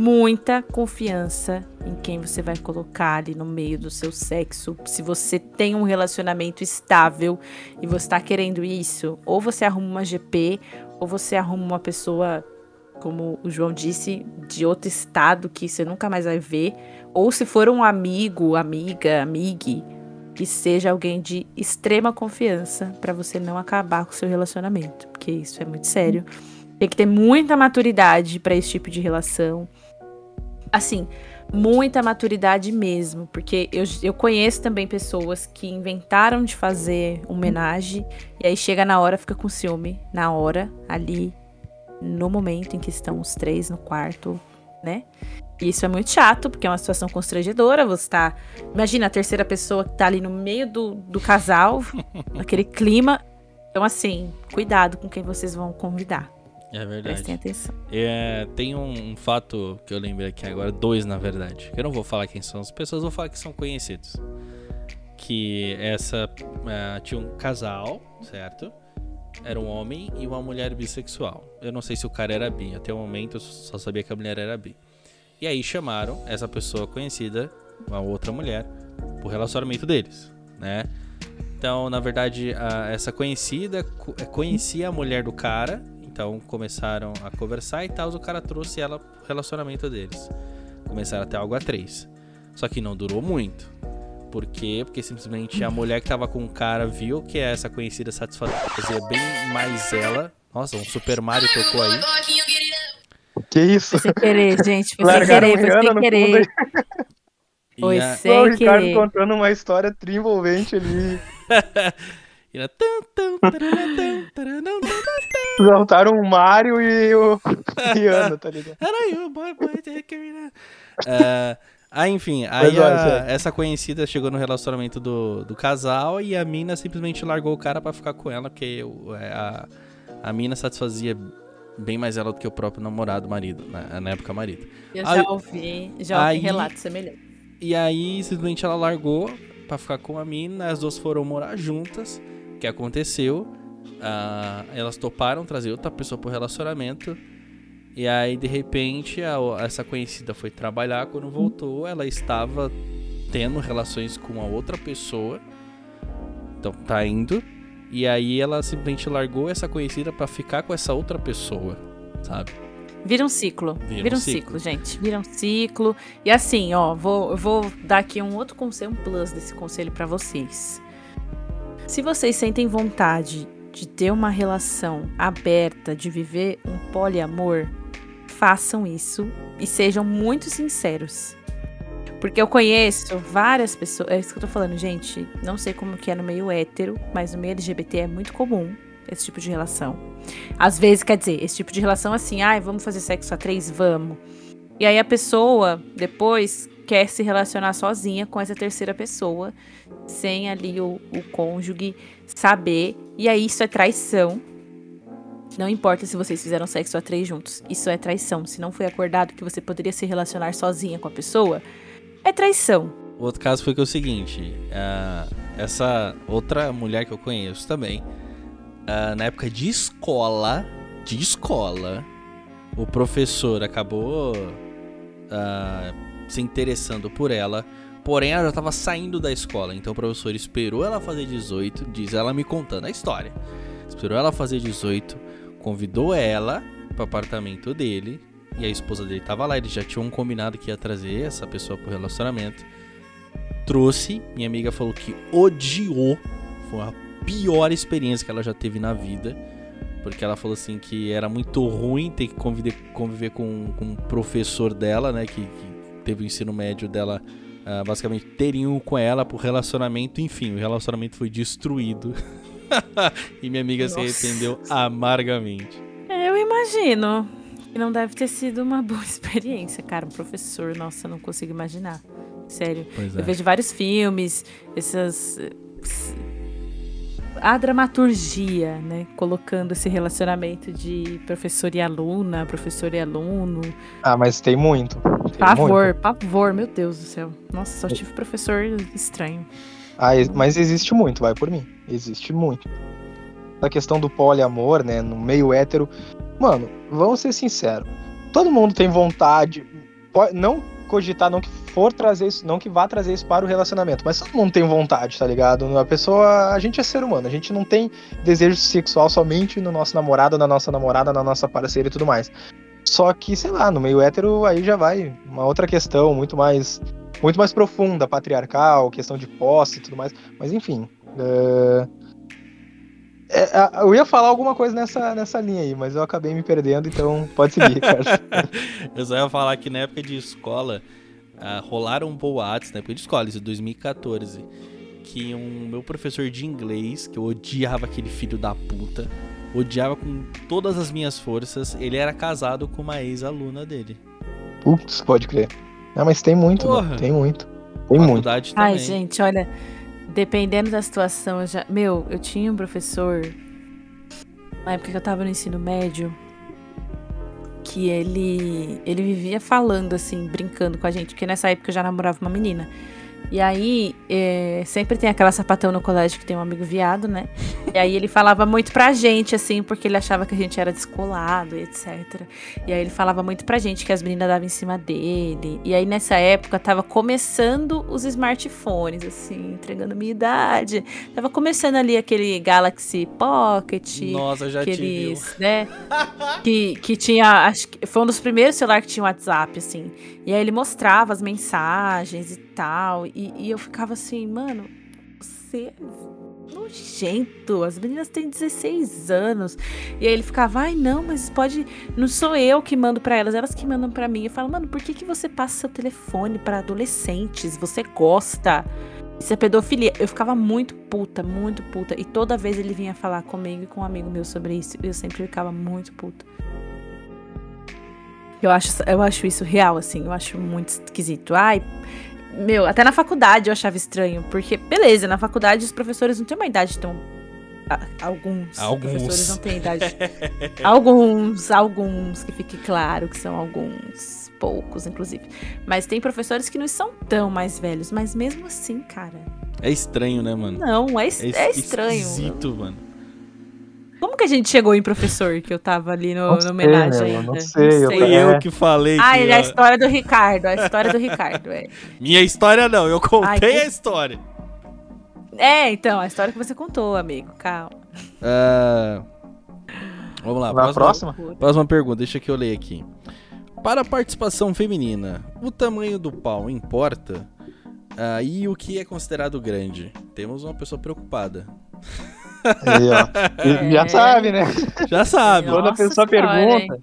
Muita confiança em quem você vai colocar ali no meio do seu sexo. Se você tem um relacionamento estável e você tá querendo isso, ou você arruma uma GP, ou você arruma uma pessoa, como o João disse, de outro estado que você nunca mais vai ver. Ou se for um amigo, amiga, amigue, que seja alguém de extrema confiança pra você não acabar com o seu relacionamento, porque isso é muito sério. Tem que ter muita maturidade pra esse tipo de relação. Assim, muita maturidade mesmo, porque eu, eu conheço também pessoas que inventaram de fazer homenagem e aí chega na hora, fica com ciúme, na hora, ali, no momento em que estão os três no quarto, né? E isso é muito chato, porque é uma situação constrangedora. Você tá. Imagina a terceira pessoa que tá ali no meio do, do casal, aquele clima. Então, assim, cuidado com quem vocês vão convidar. É verdade. Prestem atenção. É, tem um, um fato que eu lembrei aqui agora, dois na verdade. Eu não vou falar quem são as pessoas, vou falar que são conhecidos. Que essa. é, tinha um casal, certo? Era um homem e uma mulher bissexual. Eu não sei se o cara era bi, até o momento eu só sabia que a mulher era bi. E aí chamaram essa pessoa conhecida, uma outra mulher, pro relacionamento deles, né? Então, na verdade, a- essa conhecida co- eh, conhecia a mulher do cara, então começaram a conversar e tal, o cara trouxe ela pro relacionamento deles. Começaram a ter algo a três. Só que não durou muito. Por quê? Porque simplesmente a mulher que tava com o cara viu que essa conhecida satisfazia bem mais ela. Nossa, um Super Mario tocou aí. que isso? Foi sem querer, gente. Foi sem Largaram querer, foi sem querer. Foi a- Ó, o sem Ricardo querer. contando uma história trienvolvente ali. e tum. Juntaram o Mario e o Rihanna, tá ligado? Era eu, boy, boy, take it. Ah, ah, enfim, aí olha, a- sério. essa conhecida chegou no relacionamento do, do casal e a mina simplesmente largou o cara pra ficar com ela, porque o- é, a, a mina satisfazia bem mais ela do que o próprio namorado, marido, na, na época marido. Eu Aí- já ouvi, já ouvi aí- relatos semelhantes. E aí, simplesmente ela largou pra ficar com a mina, as duas foram morar juntas. O que aconteceu? Ah, elas toparam trazer outra pessoa pro relacionamento. E aí, de repente, a- essa conhecida foi trabalhar. Quando voltou, ela estava tendo relações com a outra pessoa. Então, tá indo. E aí, ela simplesmente largou essa conhecida pra ficar com essa outra pessoa, sabe? Vira um ciclo. Vira Vira, um ciclo. ciclo. gente. Vira um ciclo. E assim, ó, vou, eu vou dar aqui um outro conselho, um plus desse conselho pra vocês. Se vocês sentem vontade de ter uma relação aberta, de viver um poliamor, façam isso e sejam muito sinceros. Porque eu conheço várias pessoas. É isso que eu tô falando, gente. Não sei como que é no meio hétero, mas no meio LGBT é muito comum esse tipo de relação. Às vezes, quer dizer, esse tipo de relação assim, ai, vamos fazer sexo a três? Vamos. E aí a pessoa, depois, quer se relacionar sozinha com essa terceira pessoa, sem ali o, o cônjuge saber. E aí isso é traição. Não importa se vocês fizeram sexo a três juntos, isso é traição. Se não foi acordado que você poderia se relacionar sozinha com a pessoa, é traição. O outro caso foi que é o seguinte: ah, essa outra mulher que eu conheço também, ah, na época de escola, de escola, o professor acabou ah, se interessando por ela. Porém, ela já estava saindo da escola, então o professor esperou ela fazer 18, diz ela me contando a história. Esperou ela fazer 18, convidou ela para apartamento dele, e a esposa dele tava lá, eles já tinham combinado que ia trazer essa pessoa pro relacionamento. Trouxe, minha amiga falou que odiou, foi a pior experiência que ela já teve na vida. Porque ela falou assim que era muito ruim ter que conviver, conviver com, com um professor dela, né? Que, que teve o ensino médio dela, ah, basicamente teriam com ela pro relacionamento. Enfim, o relacionamento foi destruído. e minha amiga se Nossa. arrependeu amargamente. É, Eu imagino. que não deve ter sido uma boa experiência, cara. Um professor, nossa, eu não consigo imaginar. Sério. Pois Eu é. vejo vários filmes, essas. A dramaturgia, né? Colocando esse relacionamento de professor e aluna, professor e aluno. Ah, mas tem muito. Pavor, pavor, meu Deus do céu. Nossa, só tive professor estranho. Ah, mas existe muito, vai por mim. Existe muito. A questão do poliamor, né, no meio hétero. Mano, vamos ser sinceros. Todo mundo tem vontade. po- Não cogitar, não que for trazer isso, não que vá trazer isso para o relacionamento, mas todo mundo tem vontade, tá ligado? A pessoa, a gente é ser humano, a gente não tem desejo sexual somente no nosso namorado, na nossa namorada, na nossa parceira e tudo mais. Só que, sei lá, no meio hétero aí já vai uma outra questão muito mais muito mais profunda, patriarcal, questão de posse e tudo mais. Mas enfim. é, é, a- eu ia falar alguma coisa nessa, nessa linha aí, mas eu acabei me perdendo, então pode seguir, Ricardo. Eu só ia falar que na época de escola, ah, rolaram boatos, na época de escola, isso 2014, que um meu professor de inglês, que eu odiava aquele filho da puta, odiava com todas as minhas forças, ele era casado com uma ex-aluna dele. Putz, pode crer. Não, mas tem muito, mano, tem muito. Tem muito. Faculdade também. Ai, gente, olha, dependendo da situação, eu já. Meu, eu tinha um professor. Na época que eu tava no ensino médio. Que ele. Ele vivia falando, assim, brincando com a gente. Porque nessa época eu já namorava uma menina. E aí, é, sempre tem aquela sapatão no colégio que tem um amigo viado, né? E aí ele falava muito pra gente, assim, porque ele achava que a gente era descolado e etc. E aí ele falava muito pra gente que as meninas davam em cima dele. E aí nessa época tava começando os smartphones, assim, entregando minha idade. Tava começando ali aquele Galaxy Pocket. Nossa, eu já tive. Aqueles, né? que, que tinha. Acho que foi um dos primeiros celulares que tinha WhatsApp, assim. E aí ele mostrava as mensagens e tal. E, e eu ficava assim, mano, você é nojento. As meninas têm 16 anos. E aí ele ficava, ai, não, mas pode. Não sou eu que mando pra elas, elas que mandam pra mim. Eu falo, mano, por que, que você passa seu telefone pra adolescentes? Você gosta? Isso é pedofilia. Eu ficava muito puta, muito puta. E toda vez ele vinha falar comigo e com um amigo meu sobre isso. Eu sempre ficava muito puta. Eu acho, eu acho isso real, assim. Eu acho muito esquisito. Ai, meu, até na faculdade eu achava estranho. Porque, beleza, na faculdade os professores não têm uma idade tão alguns. Alguns. Professores não têm idade. alguns, alguns, que fique claro que são alguns. Poucos, inclusive. Mas tem professores que não são tão mais velhos, mas mesmo assim, cara. É estranho, né, mano? Não, é, es- é estranho. esquisito, mano. Como que a gente chegou em professor que eu tava ali no, Não na sei, homenagem meu, ainda? não sei, eu- Fui É. eu que falei Ah, que... é a história do Ricardo, a história do Ricardo, é. Minha história não, eu contei Ai, que- a história. É, então, a história que você contou, amigo, calma. Ah, Vamos lá, Na próxima? Próxima pergunta, deixa que eu ler aqui. Para a participação feminina, o tamanho do pau importa? Ah, e o que é considerado grande? Temos uma pessoa preocupada. Aí, ó. É. Já sabe, né? Já sabe. Nossa Quando a pessoa senhora, pergunta.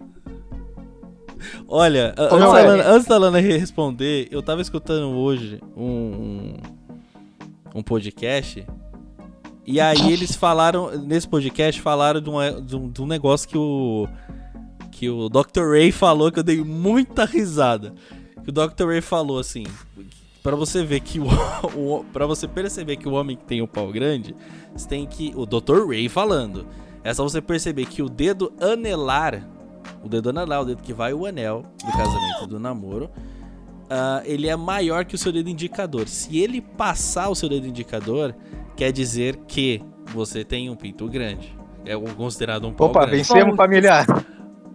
Olha, a- Ô, antes, da. Lana, antes da Lana responder, eu tava escutando hoje um, um, um podcast. E aí eles falaram, nesse podcast, falaram de um, de um, de um negócio que o. Que o Dr. Ray falou que eu dei muita risada. Que o Dr. Ray falou assim. Pra você ver que o, o para você perceber que o homem que tem o pau grande, você tem que o Dr. Ray falando. É só você perceber que o dedo anelar, o dedo anelar, o dedo que vai o anel do casamento do namoro, ah, ele é maior que o seu dedo indicador. Se ele passar o seu dedo indicador, quer dizer que você tem um pinto grande. É considerado um pau Opa, grande. vencemos familiar.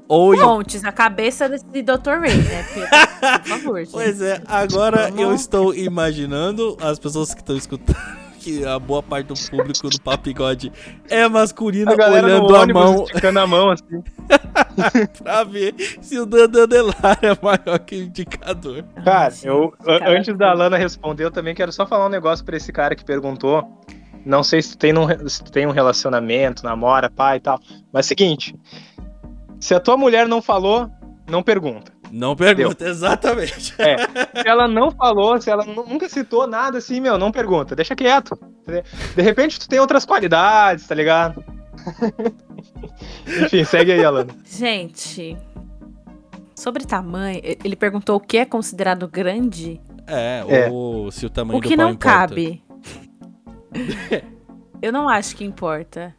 Ou Pontes, a cabeça desse Dr. Ray, né? Porque, por favor, gente. Pois é, agora Vamos. eu estou imaginando as pessoas que estão escutando que a boa parte do público do Papigode é masculina A olhando a mão esticando a mão assim. pra ver se o dedo anelar é maior que o indicador. Cara, eu antes da Lana responder, eu também quero só falar um negócio pra esse cara que perguntou. Não sei se tu tem, num, se tu tem um relacionamento, namora, pai e tal. Mas seguinte, se a tua mulher não falou, não pergunta. Não pergunta, exatamente. Se ela não falou, se ela nu- nunca citou nada assim, meu, não pergunta, deixa quieto. De repente tu tem outras qualidades, tá ligado? Enfim, segue aí, Alana. Gente, sobre tamanho, ele perguntou o que é considerado grande, É, É. ou se o tamanho o do que pau não importa. cabe. Eu não acho que importa.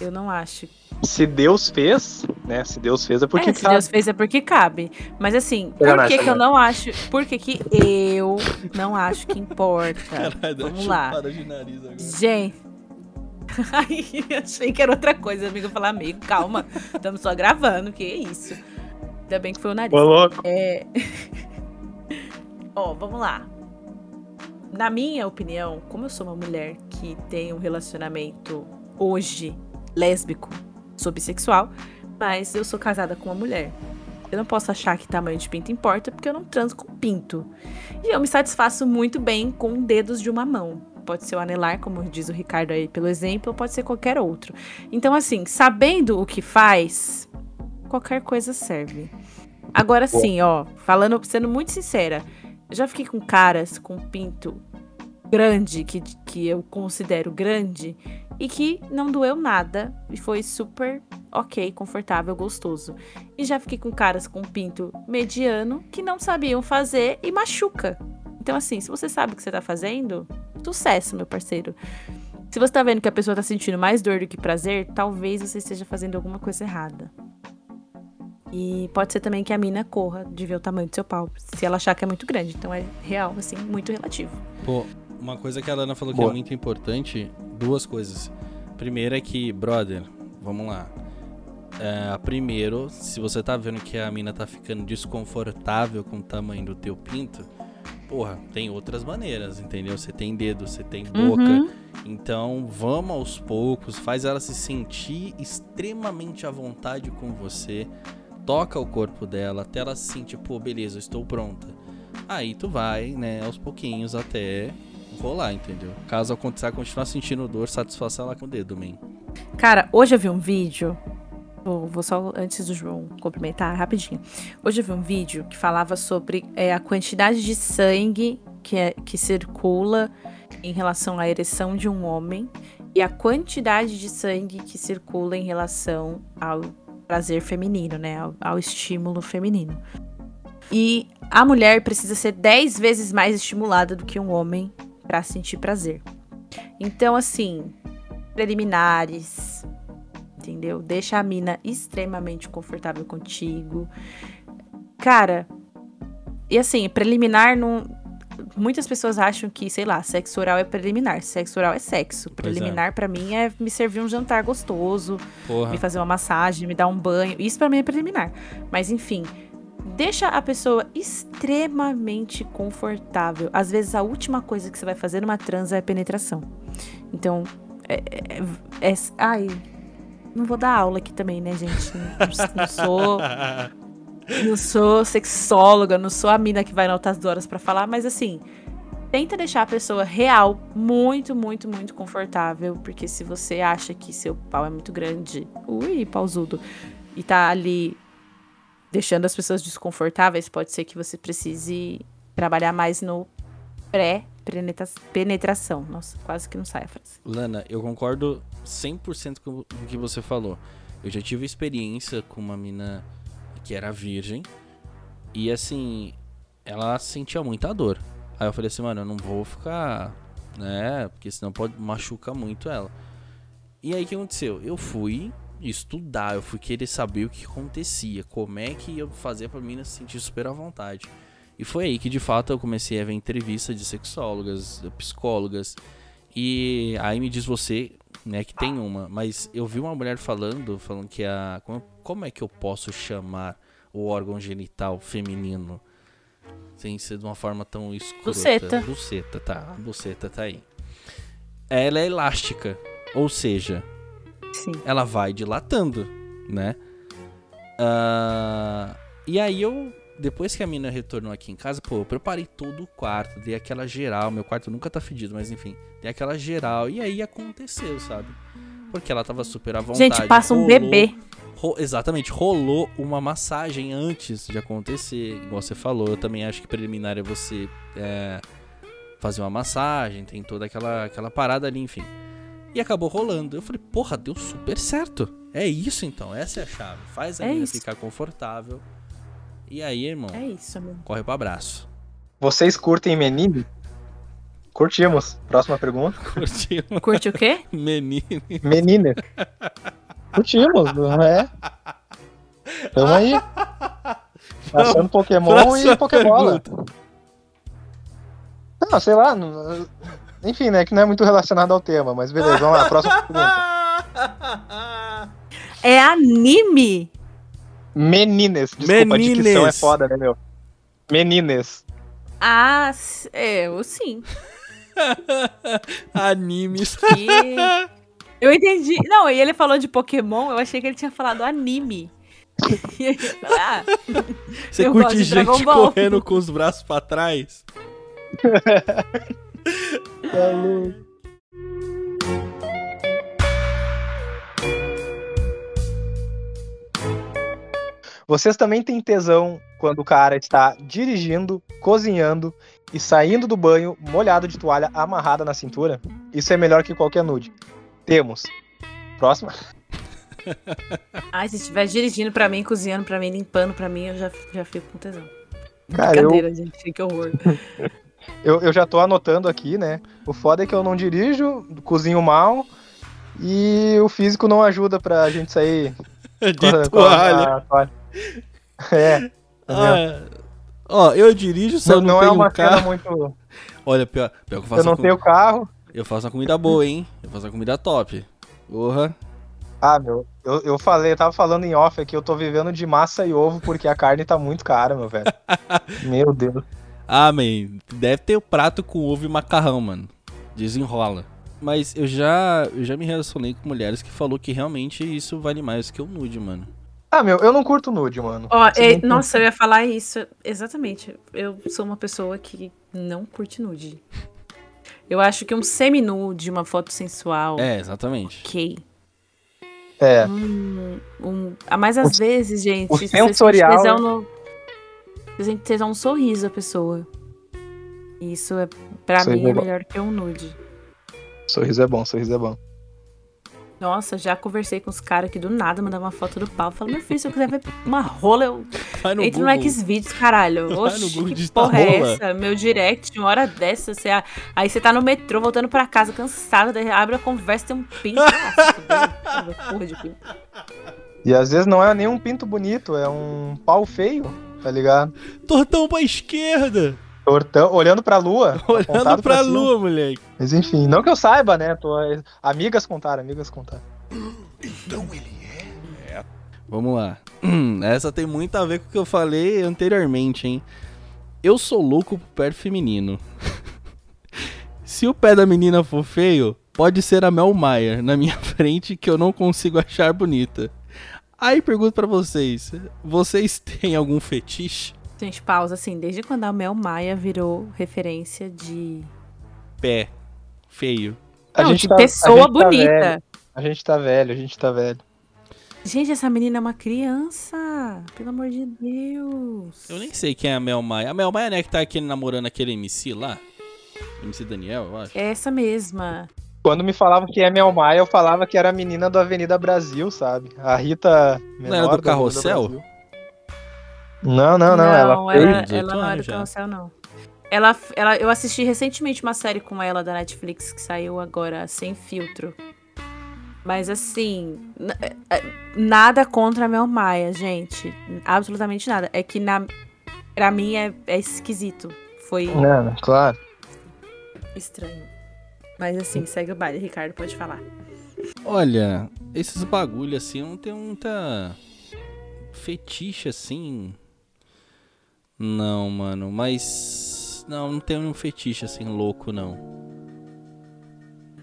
Eu não acho. Se Deus fez, né? Se Deus fez é porque é, se cabe. Deus fez é porque cabe. Mas assim, por que, que eu não acho. Por que, que eu não acho que importa? Caralho, Vamos lá. chupada de nariz agora. Gente. Ai, achei que era outra coisa, amigo. Falar, amigo, calma. Estamos só gravando, que isso. Ainda bem que foi o nariz. Ô, louco. É. Ó, vamos lá. Na minha opinião, como eu sou uma mulher que tem um relacionamento hoje lésbico, sou bissexual, mas eu sou casada com uma mulher. Eu não posso achar que tamanho de pinto importa porque eu não transo com pinto. E eu me satisfaço muito bem com dedos de uma mão. Pode ser o anelar, como diz o Ricardo aí pelo exemplo, ou pode ser qualquer outro. Então, assim, sabendo o que faz, qualquer coisa serve. Agora sim, ó, falando, sendo muito sincera, eu já fiquei com caras com pinto grande, que, que eu considero grande, e que não doeu nada e foi super ok, confortável, gostoso. E já fiquei com caras com pinto mediano que não sabiam fazer e machuca. Então, assim, se você sabe o que você tá fazendo, sucesso, meu parceiro. Se você tá vendo que a pessoa tá sentindo mais dor do que prazer, talvez você esteja fazendo alguma coisa errada. E pode ser também que a mina corra de ver o tamanho do seu pau, se ela achar que é muito grande. Então é real, assim, muito relativo. Pô, uma coisa que a Lana falou que Boa. é muito importante, duas coisas. Primeiro é que, brother, vamos lá. É, primeiro, se você tá vendo que a mina tá ficando desconfortável com o tamanho do teu pinto, porra, tem outras maneiras, entendeu? Você tem dedo, você tem boca. Uhum. Então, vamos aos poucos, faz ela se sentir extremamente à vontade com você. Toca o corpo dela até ela se sentir, pô, beleza, eu estou pronta. Aí tu vai, né, aos pouquinhos até rolar, entendeu? Caso acontecer, continuar sentindo dor, satisfação ela com o dedo, man. Cara, hoje eu vi um vídeo. Vou, vou só, antes do João complementar, rapidinho. Hoje eu vi um vídeo que falava sobre é, a quantidade de sangue que, é, que circula em relação à ereção de um homem e a quantidade de sangue que circula em relação ao prazer feminino, né? Ao, ao estímulo feminino. E a mulher precisa ser 10 vezes mais estimulada do que um homem para sentir prazer. Então, assim, preliminares. Entendeu? Deixa a mina extremamente confortável contigo. Cara, e assim, preliminar não. Muitas pessoas acham que, sei lá, sexo oral é preliminar. Sexo oral é sexo. Pois é. Preliminar, pra mim, é me servir um jantar gostoso, Porra. me fazer uma massagem, me dar um banho. Isso pra mim é preliminar. Mas enfim, deixa a pessoa extremamente confortável. Às vezes a última coisa que você vai fazer numa transa é penetração. Então, é, é- é- ai, não vou dar aula aqui também, né, gente? Não, sou não sou sexóloga, não sou a mina que vai em altas horas pra falar, mas assim, tenta deixar a pessoa real muito, muito, muito confortável, porque se você acha que seu pau é muito grande, ui, pausudo, e tá ali deixando as pessoas desconfortáveis, pode ser que você precise trabalhar mais no pré-penetração. Nossa, quase que não sai a frase. Lana, eu concordo 100% com o que você falou. Eu já tive experiência com uma mina que era virgem e assim, ela sentia muita dor. Aí eu falei assim, mano, eu não vou ficar, né, porque senão pode machucar muito ela. E aí o que aconteceu? Eu fui estudar, eu fui querer saber o que acontecia, como é que ia fazer pra mina se sentir super à vontade. E foi aí que de fato eu comecei a ver entrevista de sexólogas, psicólogas. E aí me diz você, né, que tem uma, mas eu vi uma mulher falando, falando que a como, como é que eu posso chamar o órgão genital feminino sem ser de uma forma tão escrota? Buceta. Buceta, tá. A buceta tá aí. Ela é elástica, ou seja, Sim. ela vai dilatando, né? Ah, e aí eu, depois que a mina retornou aqui em casa, pô, eu preparei todo o quarto, dei aquela geral. Meu quarto nunca tá fedido, mas enfim, dei aquela geral. E aí aconteceu, sabe? Porque ela tava super à vontade. Gente, passa um rolou- bebê. ro- exatamente, rolou uma massagem antes de acontecer. Igual você falou, eu também acho que preliminar é você é, fazer uma massagem, tem toda aquela, aquela parada ali, enfim. E acabou rolando. Eu falei, porra, deu super certo. É isso então, essa é a chave. Faz a É menina ficar confortável. E aí, irmão, É isso, amigo. corre pro abraço. Vocês curtem menino? Curtimos. Próxima pergunta. Curtiu? Curte o quê? Menino. Meninas. Curtimos, não é? Tamo aí. Passando Pokémon Próxima e Pokébola. pergunta. Não, sei lá. não- Enfim, né? Que não é muito relacionado ao tema, mas beleza, vamos lá. Próxima pergunta. É anime? Menines. Desculpa, a dicção é Menines. foda, né, meu? Menines. Ah, é, eu sim. Animes. Que... Eu entendi. Não, e ele falou de Pokémon, eu achei que ele tinha falado anime. Ah, Você curte gente correndo com os braços pra trás? Vocês também têm tesão quando o cara está dirigindo, cozinhando e saindo do banho molhado de toalha amarrada na cintura? Isso é melhor que qualquer nude. Temos. Próxima. ai, se estiver dirigindo pra mim, cozinhando pra mim, limpando pra mim, eu já, já fico com tesão. Cara, eu, Brincadeira, gente, que horror. eu, eu já tô anotando aqui, né? O foda é que eu não dirijo, cozinho mal e o físico não ajuda pra gente sair De com a- toalha. É. Ah, ó, eu dirijo, só não, não, não é tenho uma um carro. muito. Olha, pior, pior que eu Eu faço, não uma com- tenho carro. eu faço uma comida boa, hein? Eu faço uma comida top. Porra. Ah, meu, eu, eu falei, eu tava falando em off aqui, eu tô vivendo de massa e ovo porque a carne tá muito cara, meu velho. meu Deus. Ah, man, deve ter o prato com ovo e macarrão, mano. Desenrola. Mas eu já, eu já me relacionei com mulheres que falou que realmente isso vale mais que o nude, mano. Ah, meu, eu não curto nude, mano. Ó, Se é, nossa, eu ia falar isso. Exatamente. Eu sou uma pessoa que não curte nude. Eu acho que um semi-nude, uma foto sensual, É, exatamente. ok. É. Um, um, ah, mas às O- vezes, gente, o sensorial- tesão no. Você tesão no sorriso da pessoa. Isso é, pra Sorriso mim, é é melhor que um nude. Sorriso é bom, sorriso é bom. Nossa, já conversei com os caras que do nada mandavam uma foto do pau. Falei, meu filho, se eu quiser ver uma rola, eu Vai no entro no Google. Xvideos, caralho. No Oxi, Google que porra é rola. essa? Meu direct, uma hora dessa, você, aí você tá no metrô, voltando pra casa, cansado, daí abre a conversa, tem um pinto. Nossa, porra de pinto. E às vezes não é nem um pinto bonito, é um pau feio, tá ligado? Tortão pra esquerda. Tortão, olhando pra lua. Olhando apontado pra, cima. lua, moleque. Mas enfim, não que eu saiba, né? Tô... Amigas contaram, amigas contaram. Vamos lá. Hum, Essa tem muito a ver com o que eu falei anteriormente, hein? Eu sou louco pro pé feminino. Se o pé da menina for feio, pode ser a Mel Maia na minha frente que eu não consigo achar bonita. Aí pergunto pra vocês, vocês têm algum fetiche? Gente, pausa assim, desde quando a Mel Maia virou referência de. Pé feio. A Não, gente de tá- a pessoa gente tá bonita. velho, a gente tá velho, a gente tá velho. Gente, essa menina é uma criança. Pelo amor de Deus. Eu nem sei quem é a Mel Maia. A Mel Maia né, que tá aquele namorando aquele MC lá? MC Daniel, eu acho. É essa mesma. Quando me falavam que é Mel Maia, eu falava que era a menina do Avenida Brasil, sabe? A Rita. Não era do menor da Carrossel? Brasil. Não, não, não. ela ela, fez. ela, 18 não era do. Carrossel, não. Ela, ela, eu assisti recentemente uma série com ela da Netflix que saiu agora, sem filtro. Mas assim, é- é- nada contra a Mel Maia, gente. Absolutamente nada. É que na, pra mim é, é esquisito. Foi Não, claro. estranho. Mas assim, segue o baile, Ricardo, pode falar. Olha, esses bagulho assim, eu não tenho muita fetiche assim. Não, mano, mas não, não tenho um fetiche assim louco não.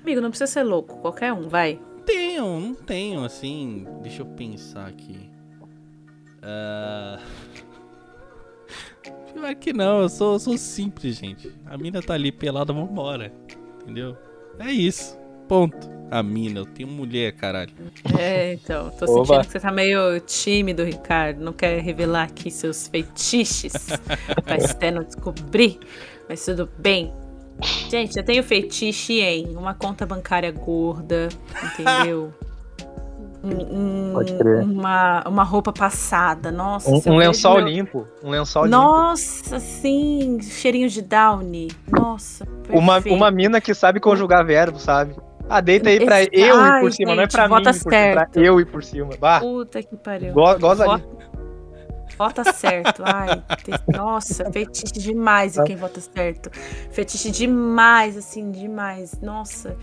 Amigo, não precisa ser louco, qualquer um, vai. Tenho, não tenho assim. Deixa eu pensar aqui. Ah, Pior que não, eu sou, eu sou simples, gente. A mina tá ali pelada, vambora. Entendeu? É isso. Ponto. A mina, eu tenho mulher, caralho. É, então, tô Oba. sentindo que você tá meio tímido, Ricardo. Não quer revelar aqui seus feitiços. pra Esté não descobrir. Mas tudo bem. Gente, eu tenho fetiche em uma conta bancária gorda, entendeu? Um- um- Pode crer. uma, uma roupa passada, nossa. Um, um lençol meu- limpo. Um lençol limpo. Nossa, sim, cheirinho de Downy. Nossa, Uma, perfeito. uma mina que sabe conjugar verbo, sabe? Ah, deita aí pra Esse- eu ir Ai, por cima, não é gente, pra mim ir por cima, é certo. pra eu ir por cima. Bah, Puta que pariu. go, goza ali. Vota, vota certo. Ai, te- nossa, fetiche demais em quem vota certo. Fetiche demais, assim, demais. Nossa.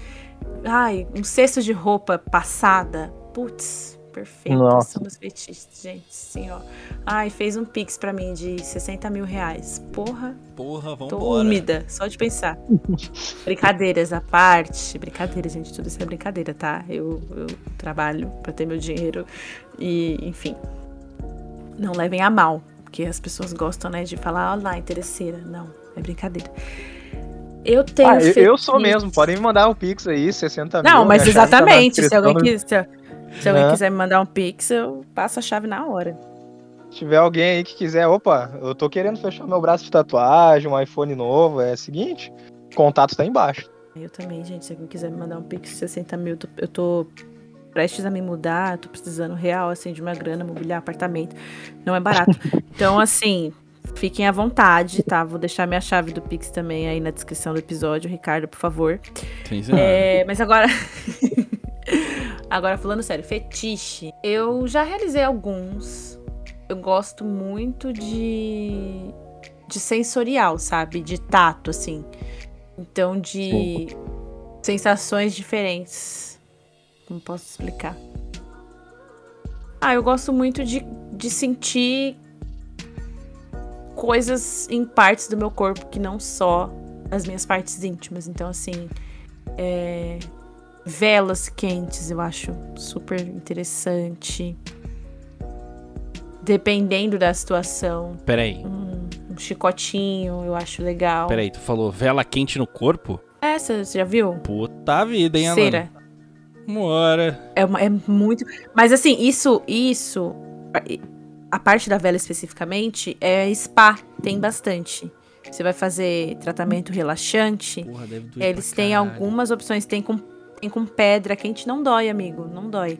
Ai, um cesto de roupa passada. Putz, perfeito. Nossa. São meus fetiches, gente. Sim, ó. Ai, fez um pix pra mim de 60 mil reais. Porra, Porra, tô vambora. úmida, só de pensar. Brincadeiras à parte. Brincadeira, gente. Tudo isso é brincadeira, tá? Eu, eu trabalho pra ter meu dinheiro. E, enfim. Não levem a mal. Porque as pessoas gostam, né, de falar, ó lá, interesseira. Não, é brincadeira. Eu tenho. Ah, eu, eu sou mesmo, podem me mandar o Pix aí, 60 mil. Não, mas tá exatamente. Se alguém, quiser, se alguém quiser me mandar um pix, eu passo a chave na hora. Se tiver alguém aí que quiser, opa, eu tô querendo fechar meu braço de tatuagem, um iPhone novo, é o seguinte, o contato tá embaixo. Eu também, gente. Se alguém quiser me mandar um pix de 60 mil, eu tô- eu tô prestes a me mudar, tô precisando real, assim, de uma grana, mobiliar apartamento. Não é barato. Então, assim, fiquem à vontade, tá? Vou deixar minha chave do Pix também aí na descrição do episódio, Ricardo, por favor. Sim. É, mas agora. agora, falando sério, fetiche. Eu já realizei alguns. Eu gosto muito de. de sensorial, sabe? De tato, assim. Então, de sensações diferentes. Como posso explicar? Ah, eu gosto muito de, de sentir coisas em partes do meu corpo que não só as minhas partes íntimas. Então, assim, é, velas quentes eu acho super interessante. Dependendo da situação, Peraí, um, um chicotinho eu acho legal. peraí, tu falou vela quente no corpo? Essa, você já viu? Puta vida, hein, Alana? Cera. Bora. É, uma- é muito. Mas assim, isso, isso. A parte da vela especificamente é spa, tem bastante. Você vai fazer tratamento relaxante. Porra, deve doer Eles têm algumas opções. Tem com. Tem com pedra quente, não dói, amigo. Não dói.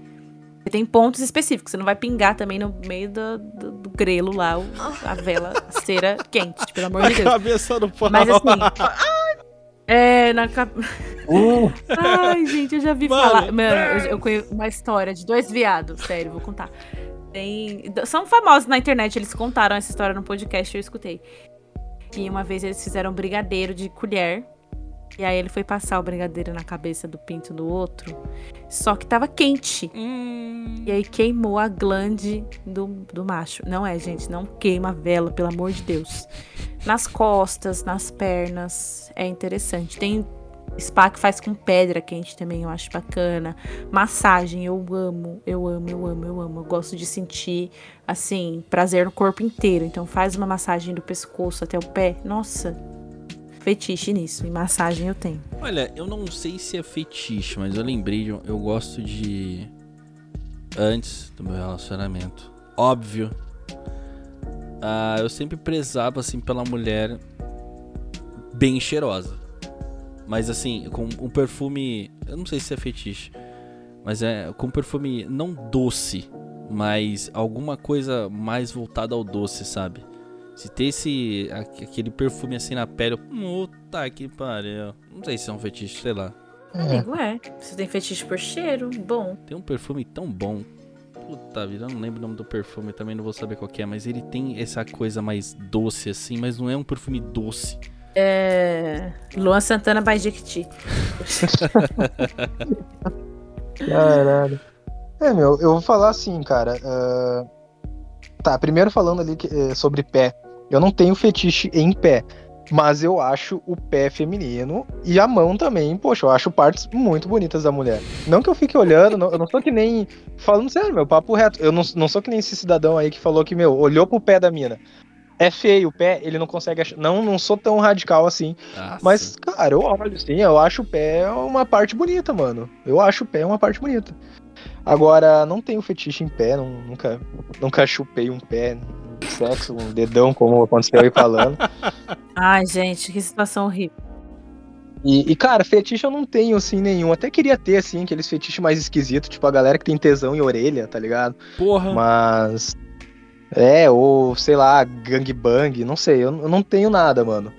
Tem pontos específicos. Você não vai pingar também no meio do, do, do grelo lá, o- a vela, a cera quente, pelo amor de Deus. cabeça do pau. Mas assim. É, na cap... Uh, Ai, gente, eu já vi Mano. falar. Mano, eu, eu conheço uma história de dois viados, sério, vou contar. Tem... São famosos na internet, eles contaram essa história no podcast, eu escutei. Que uma vez eles fizeram um brigadeiro de colher. E aí ele foi passar o brigadeiro na cabeça do pinto do outro. Só que tava quente. Hum. E aí queimou a glande do, do macho. Não é, gente, não queima a vela, pelo amor de Deus. Nas costas, nas pernas, é interessante. Tem spa que faz com pedra quente também, eu acho bacana. Massagem, eu amo, eu amo, eu amo, eu amo. Eu gosto de sentir, assim, prazer no corpo inteiro. Então faz uma massagem do pescoço até o pé. Nossa, fetiche nisso. E massagem eu tenho. Olha, eu não sei se é fetiche, mas eu lembrei de eu gosto de antes do meu relacionamento. Óbvio. ah, eu sempre prezava assim pela mulher bem cheirosa. Mas assim, com um perfume, eu não sei se é fetiche, mas é com um perfume não doce, mas alguma coisa mais voltada ao doce, sabe? Se ter esse aquele perfume assim na pele, eu, puta que pariu. Não sei se é um fetiche, sei lá. é. Amigo, é. Você tem fetiche por cheiro? Bom. Tem um perfume tão bom. Puta vida, eu não lembro o nome do perfume, também não vou saber qual que é, mas ele tem essa coisa mais doce assim, mas não é um perfume doce. É. Luan Santana by Jequiti. Caralho. É, meu, eu vou falar assim, cara. ah, Tá, primeiro falando ali que- eh, sobre pé. Eu não tenho fetiche em pé. Mas eu acho o pé feminino e a mão também, poxa, eu acho partes muito bonitas da mulher. Não que eu fique olhando, não- eu não sou que nem. Falando sério, meu, papo reto. Eu não, não sou que nem esse cidadão aí que falou que, meu, olhou pro pé da mina. É feio o pé, ele não consegue achar. Não, não sou tão radical assim. Nossa. Mas, cara, eu olho, sim, eu acho o pé uma parte bonita, mano. Eu acho o pé uma parte bonita. Agora, não tenho fetiche em pé, não- nunca, nunca chupei um pé sexo, um dedão, como aconteceu aí falando. Ai, gente, que situação horrível. E, e, cara, fetiche eu não tenho, assim, nenhum. Até queria ter, assim, aqueles fetiches mais esquisitos, tipo a galera que tem tesão em orelha, tá ligado? Porra. Mas. É, ou sei lá, gangbang, não sei, eu, eu não tenho nada, mano.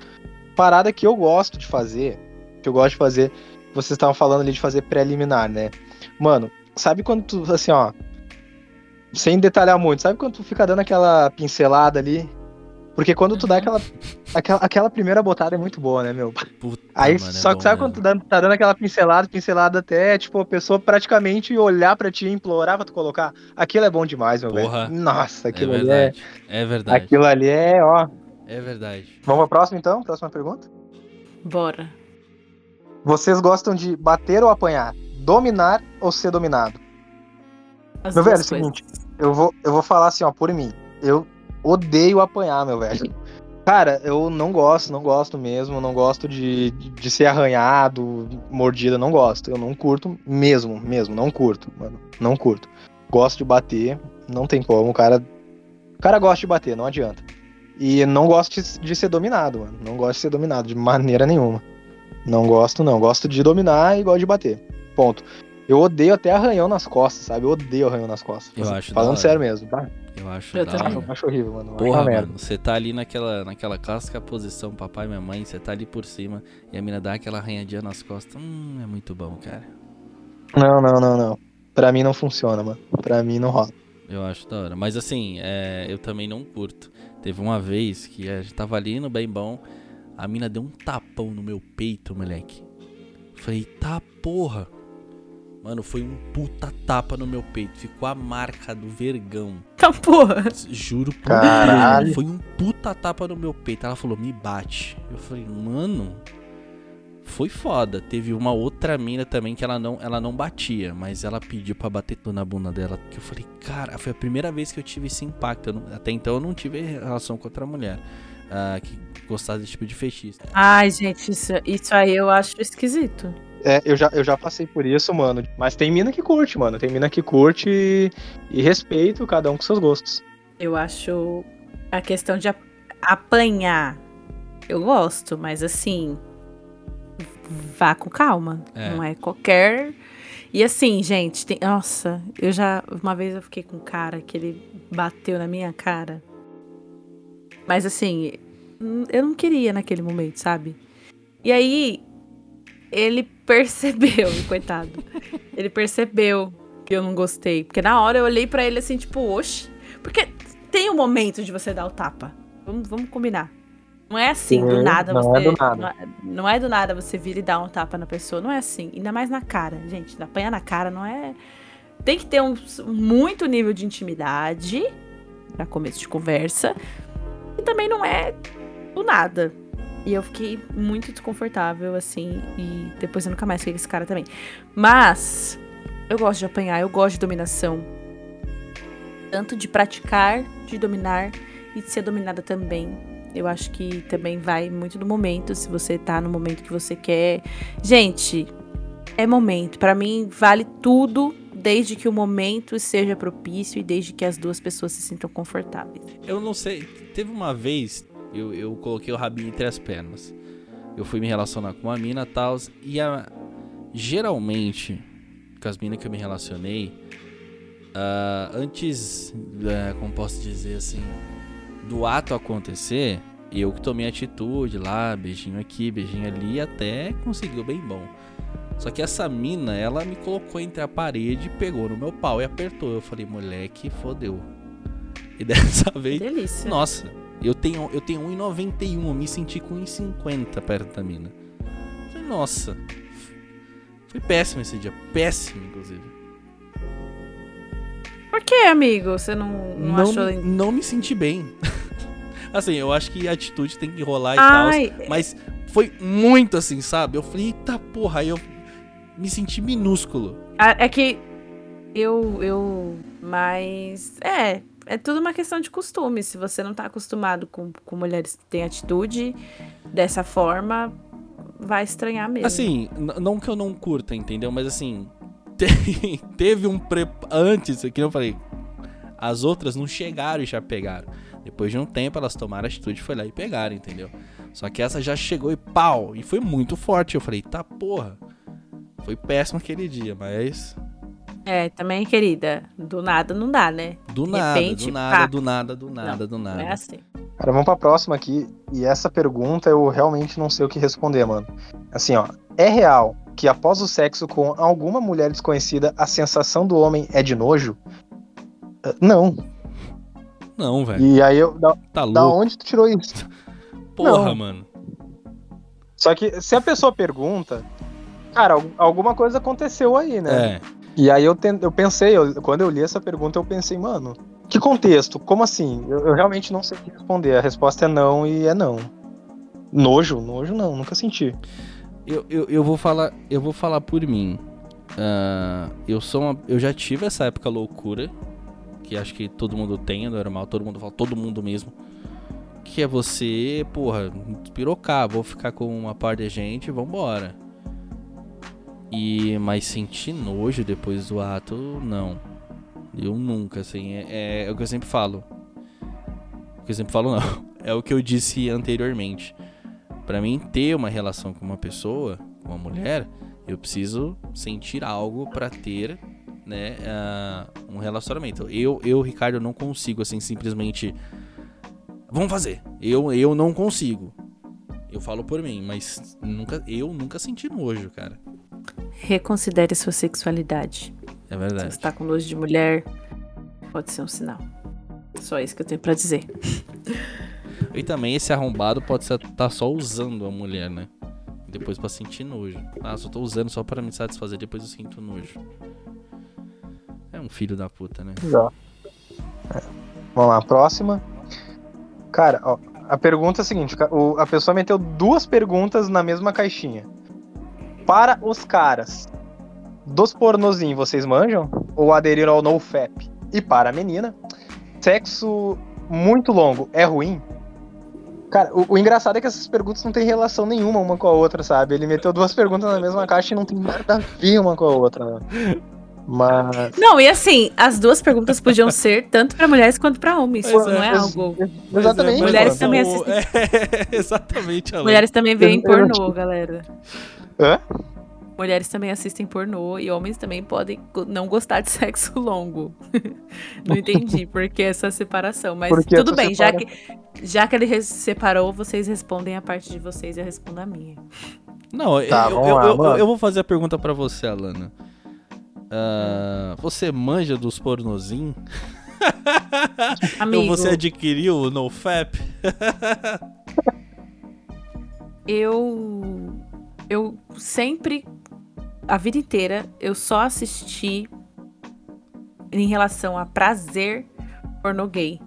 Parada que eu gosto de fazer, que eu gosto de fazer, vocês estavam falando ali de fazer preliminar, né? Mano, sabe quando tu, assim, ó, sem detalhar muito, sabe quando tu fica dando aquela pincelada ali? Porque quando tu dá aquela, aquela, aquela primeira botada é muito boa, né, meu? Puta, Aí, mano, é só que sabe quando tu mesmo. dá- tá dando aquela pincelada, pincelada até, tipo, a pessoa praticamente olhar pra ti e implorar pra tu colocar. Aquilo é bom demais, meu Porra. velho. Nossa, É aquilo ali é. verdade. É verdade. Aquilo ali é, ó. É verdade. Vamos pra próxima então? Próxima pergunta. Bora. Vocês gostam de bater ou apanhar? Dominar ou ser dominado? As Meu velho, é o coisas. seguinte, eu vou, eu vou falar assim, ó, por mim. Eu odeio apanhar, meu velho. Cara, eu não gosto, não gosto mesmo, não gosto de, de, ser arranhado, mordida, não gosto. Eu não curto mesmo, mesmo, não curto, mano. Não curto. Gosto de bater, não tem como, o cara. O cara gosta de bater, não adianta. E não gosto de, de ser dominado, mano. Não gosto de ser dominado de maneira nenhuma. Não gosto, não. Gosto de dominar e gosto de bater. Ponto. Eu odeio até arranhão nas costas, sabe? Eu odeio arranhão nas costas. Eu acho da Falando hora. sério mesmo, tá? Eu acho Eu da hora. Eu acho horrível, mano. Acho Porra, mano, você tá ali naquela, naquela clássica posição, papai e minha mãe, você tá ali por cima e a mina dá aquela arranhadinha nas costas. Hum, é muito bom, cara. Não, não, não, não. Pra mim não funciona, mano. Pra mim não rola. Eu acho da hora. Mas assim, é, eu também não curto. Teve uma vez que a gente tava ali no bem bom, a mina deu um tapão no meu peito, moleque. Falei, tá porra. Mano, foi um puta tapa no meu peito. Ficou a marca do vergão. Tá porra. Juro por Caralho. Deus. Foi um puta tapa no meu peito. Ela falou, me bate. Eu falei, mano. Foi foda. Teve uma outra mina também que ela não, ela não batia, mas ela pediu pra bater tudo na bunda dela. Que eu falei, cara, foi a primeira vez que eu tive esse impacto. Não- até então eu não tive relação com outra mulher ah, que gostasse desse tipo de fetiche. Ai, gente, isso, isso aí eu acho esquisito. É, eu já, eu já passei por isso, mano. Mas tem mina que curte, mano. Tem mina que curte e, e respeito cada um com seus gostos. Eu acho a questão de ap- apanhar. Eu gosto, mas assim. vá com calma. É. Não é qualquer. E assim, gente, tem... nossa, eu já. Uma vez eu fiquei com um cara que ele bateu na minha cara. Mas assim, hum, eu não queria naquele momento, sabe? E aí, ele percebeu, coitado. Ele percebeu que eu não gostei. Porque na hora eu olhei pra ele assim, tipo, oxe. Porque tem um momento de você dar o tapa. Vamos, vamos combinar. Não é assim, do nada não você. é do nada. Não, é, não é do nada você vir e dar um tapa na pessoa. Não é assim. Ainda mais na cara, gente. Apanhar na cara não é. Tem que ter um muito nível de intimidade pra começo de conversa. E também não é do nada. E eu fiquei muito desconfortável, assim. E depois eu nunca mais fiquei com esse cara também. Mas eu gosto de apanhar, eu gosto de dominação. Tanto de praticar, de dominar e de ser dominada também. Eu acho que também vai muito do momento, se você tá no momento que você quer. Gente, é momento. Pra mim, vale tudo desde que o momento seja propício e desde que as duas pessoas se sintam confortáveis. Eu não sei. Teve uma vez, eu, eu coloquei o rabinho entre as pernas. Eu fui me relacionar com uma mina e tal. E a, geralmente, com as minas que eu me relacionei, ah, antes, eh, como posso dizer assim, do ato acontecer, eu que tomei atitude lá, beijinho aqui, beijinho ali, até conseguiu bem bom. Só que essa mina, ela me colocou entre a parede, pegou no meu pau e apertou. Eu falei, moleque, fodeu. E dessa vez, Delícia. nossa, eu tenho, eu tenho 1,91, eu me senti com 1,50 perto da mina. Falei, nossa, foi péssimo esse dia, péssimo, inclusive. Por que, amigo? Você não, não, achou. me, não me senti bem. assim, eu acho que a atitude tem que rolar e tal. Ai, Mas foi muito assim, sabe? Eu falei, eita porra, aí eu me senti minúsculo. a- é que eu. eu mas. É. É tudo uma questão de costume. Se você não tá acostumado com, com mulheres que têm atitude dessa forma, vai estranhar mesmo. Assim, não que eu não curta, entendeu? Mas assim, te- teve um antes, que eu falei, as outras não chegaram e já pegaram. Depois de um tempo elas tomaram a atitude, foi lá e pegaram, entendeu? Só que essa já chegou e pau, e foi muito forte. Eu falei, tá porra. Foi péssimo aquele dia, mas É, também, querida. Do nada não dá, né? do De nada, repente, do nada, pá. do nada, do nada, do Não nada. é assim. Cara, vamos pra próxima aqui. E essa pergunta eu realmente não sei o que responder, mano. Assim, ó. É real que após o sexo com alguma mulher desconhecida, a sensação do homem é de nojo? Ah, Não. Não, velho. E aí eu. Da, Tá da louco. onde tu tirou isso? Porra, não. mano. Só que se a pessoa pergunta, cara, al- alguma coisa aconteceu aí, né? É. E aí eu, ten- eu pensei, eu- quando eu li essa pergunta, eu pensei, mano, que contexto? Como assim? Eu, eu realmente não sei o que responder. A resposta é não e é não. Nojo? Nojo não, nunca senti. Eu, eu, eu vou falar, eu vou falar por mim. Ah, eu sou uma, eu já tive essa época loucura, que acho que todo mundo tem, é normal, todo mundo fala, todo mundo mesmo. Que é você, porra, despirocar, vou ficar com uma par de gente, vambora. E mas sentir nojo depois do ato, não. Eu nunca, assim, é, é o que eu sempre falo. O que eu sempre falo não. É o que eu disse anteriormente. Pra mim ter uma relação com uma pessoa, com uma mulher, eu preciso sentir algo pra ter, né, ah, um relacionamento. Eu, eu, Ricardo, não consigo assim simplesmente vamos fazer. Eu, eu não consigo. Eu falo por mim, mas nunca, eu nunca senti nojo, cara. Reconsidere sua sexualidade. É Se verdade. você tá com nojo de mulher, pode ser um sinal. Só isso que eu tenho pra dizer. E também esse arrombado pode estar só usando a mulher, né? Depois pra sentir nojo. Ah, só tô usando só pra me satisfazer, depois eu sinto nojo. É um filho da puta, né? Já. É. Vamos lá, próxima. Cara, ó, a pergunta é a seguinte: a pessoa meteu duas perguntas na mesma caixinha. Para os caras dos pornozinhos, vocês manjam? Ou aderiram ao NoFap? E para a menina, sexo muito longo é ruim? Cara, o, o engraçado é que essas perguntas não têm relação nenhuma uma com a outra, sabe? Ele meteu duas perguntas na mesma caixa e não tem nada a ver uma com a outra. né? Mas. Não, e assim, as duas perguntas podiam ser tanto pra mulheres quanto pra homens. Pois não é, é, Pois- algo. Exatamente. é, mas Mulheres também o- É, exatamente, Alan. Mulheres também veem pornô, galera. Hã? Mulheres também assistem pornô e homens também podem não gostar de sexo longo. não entendi por que essa separação, mas Por que tudo bem, já que, separa- já que ele separou, vocês respondem a parte de vocês e eu respondo a minha. Não, Tá, eu, eu, lá, eu- eu vou fazer a pergunta pra você, Alana. Ah, você manja dos pornozinhos? Amigo, Ou você adquiriu o NoFap? eu eu sempre a vida inteira eu só assisti em relação a prazer pornô gay.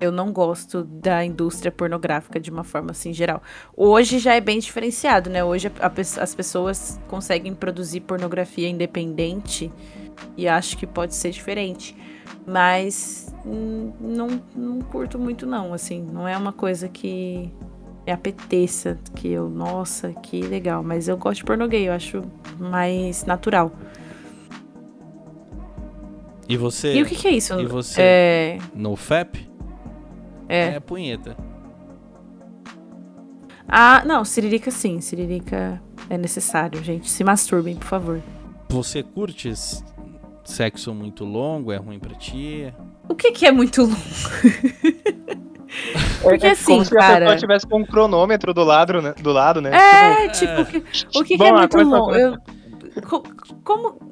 Eu não gosto da indústria pornográfica de uma forma assim geral. Hoje já é bem diferenciado, né? Hoje a- a as pessoas conseguem produzir pornografia independente e acho que pode ser diferente. Mas não, não curto muito não, assim, não é uma coisa que me apeteça, que eu, nossa, que legal. Mas eu gosto de pornô gay, eu acho mais natural. E você? E o que, que é isso? E você? É, NoFap? é. É punheta. Ah, não, Siririca sim, Siririca é necessário, gente. Se masturbem, por favor. Você curte sexo muito longo? É ruim pra ti? O que, que é muito longo? Porque é assim, como se a cara- pessoa tivesse com um cronômetro do lado, né? Do lado, né? É, tipo, o que, o que, que é muito longo? Eu, co- como.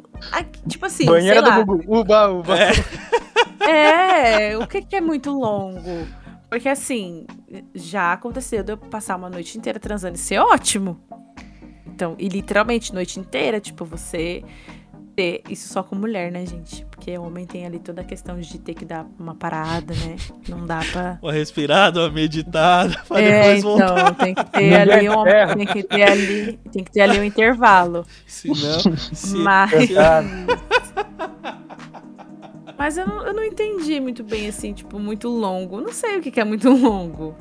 Tipo assim, Banheira sei lá. do Google. Uba, uba. É, o que, que é muito longo? Porque assim, já aconteceu de eu passar uma noite inteira transando e ser ótimo. Então, e literalmente, noite inteira, tipo, você ter isso só com mulher, né, gente? Porque homem tem ali toda a questão de ter que dar uma parada, né? Não dá pra. Uma respirada, uma meditada, pra É, depois voltar. então, tem que ter ali um, ferra. tem que ter ali, tem que ter ali um intervalo. Senão, se, Mas, se- mas eu, não, eu não entendi muito bem, assim, tipo, muito longo. Não sei o que, que é muito longo.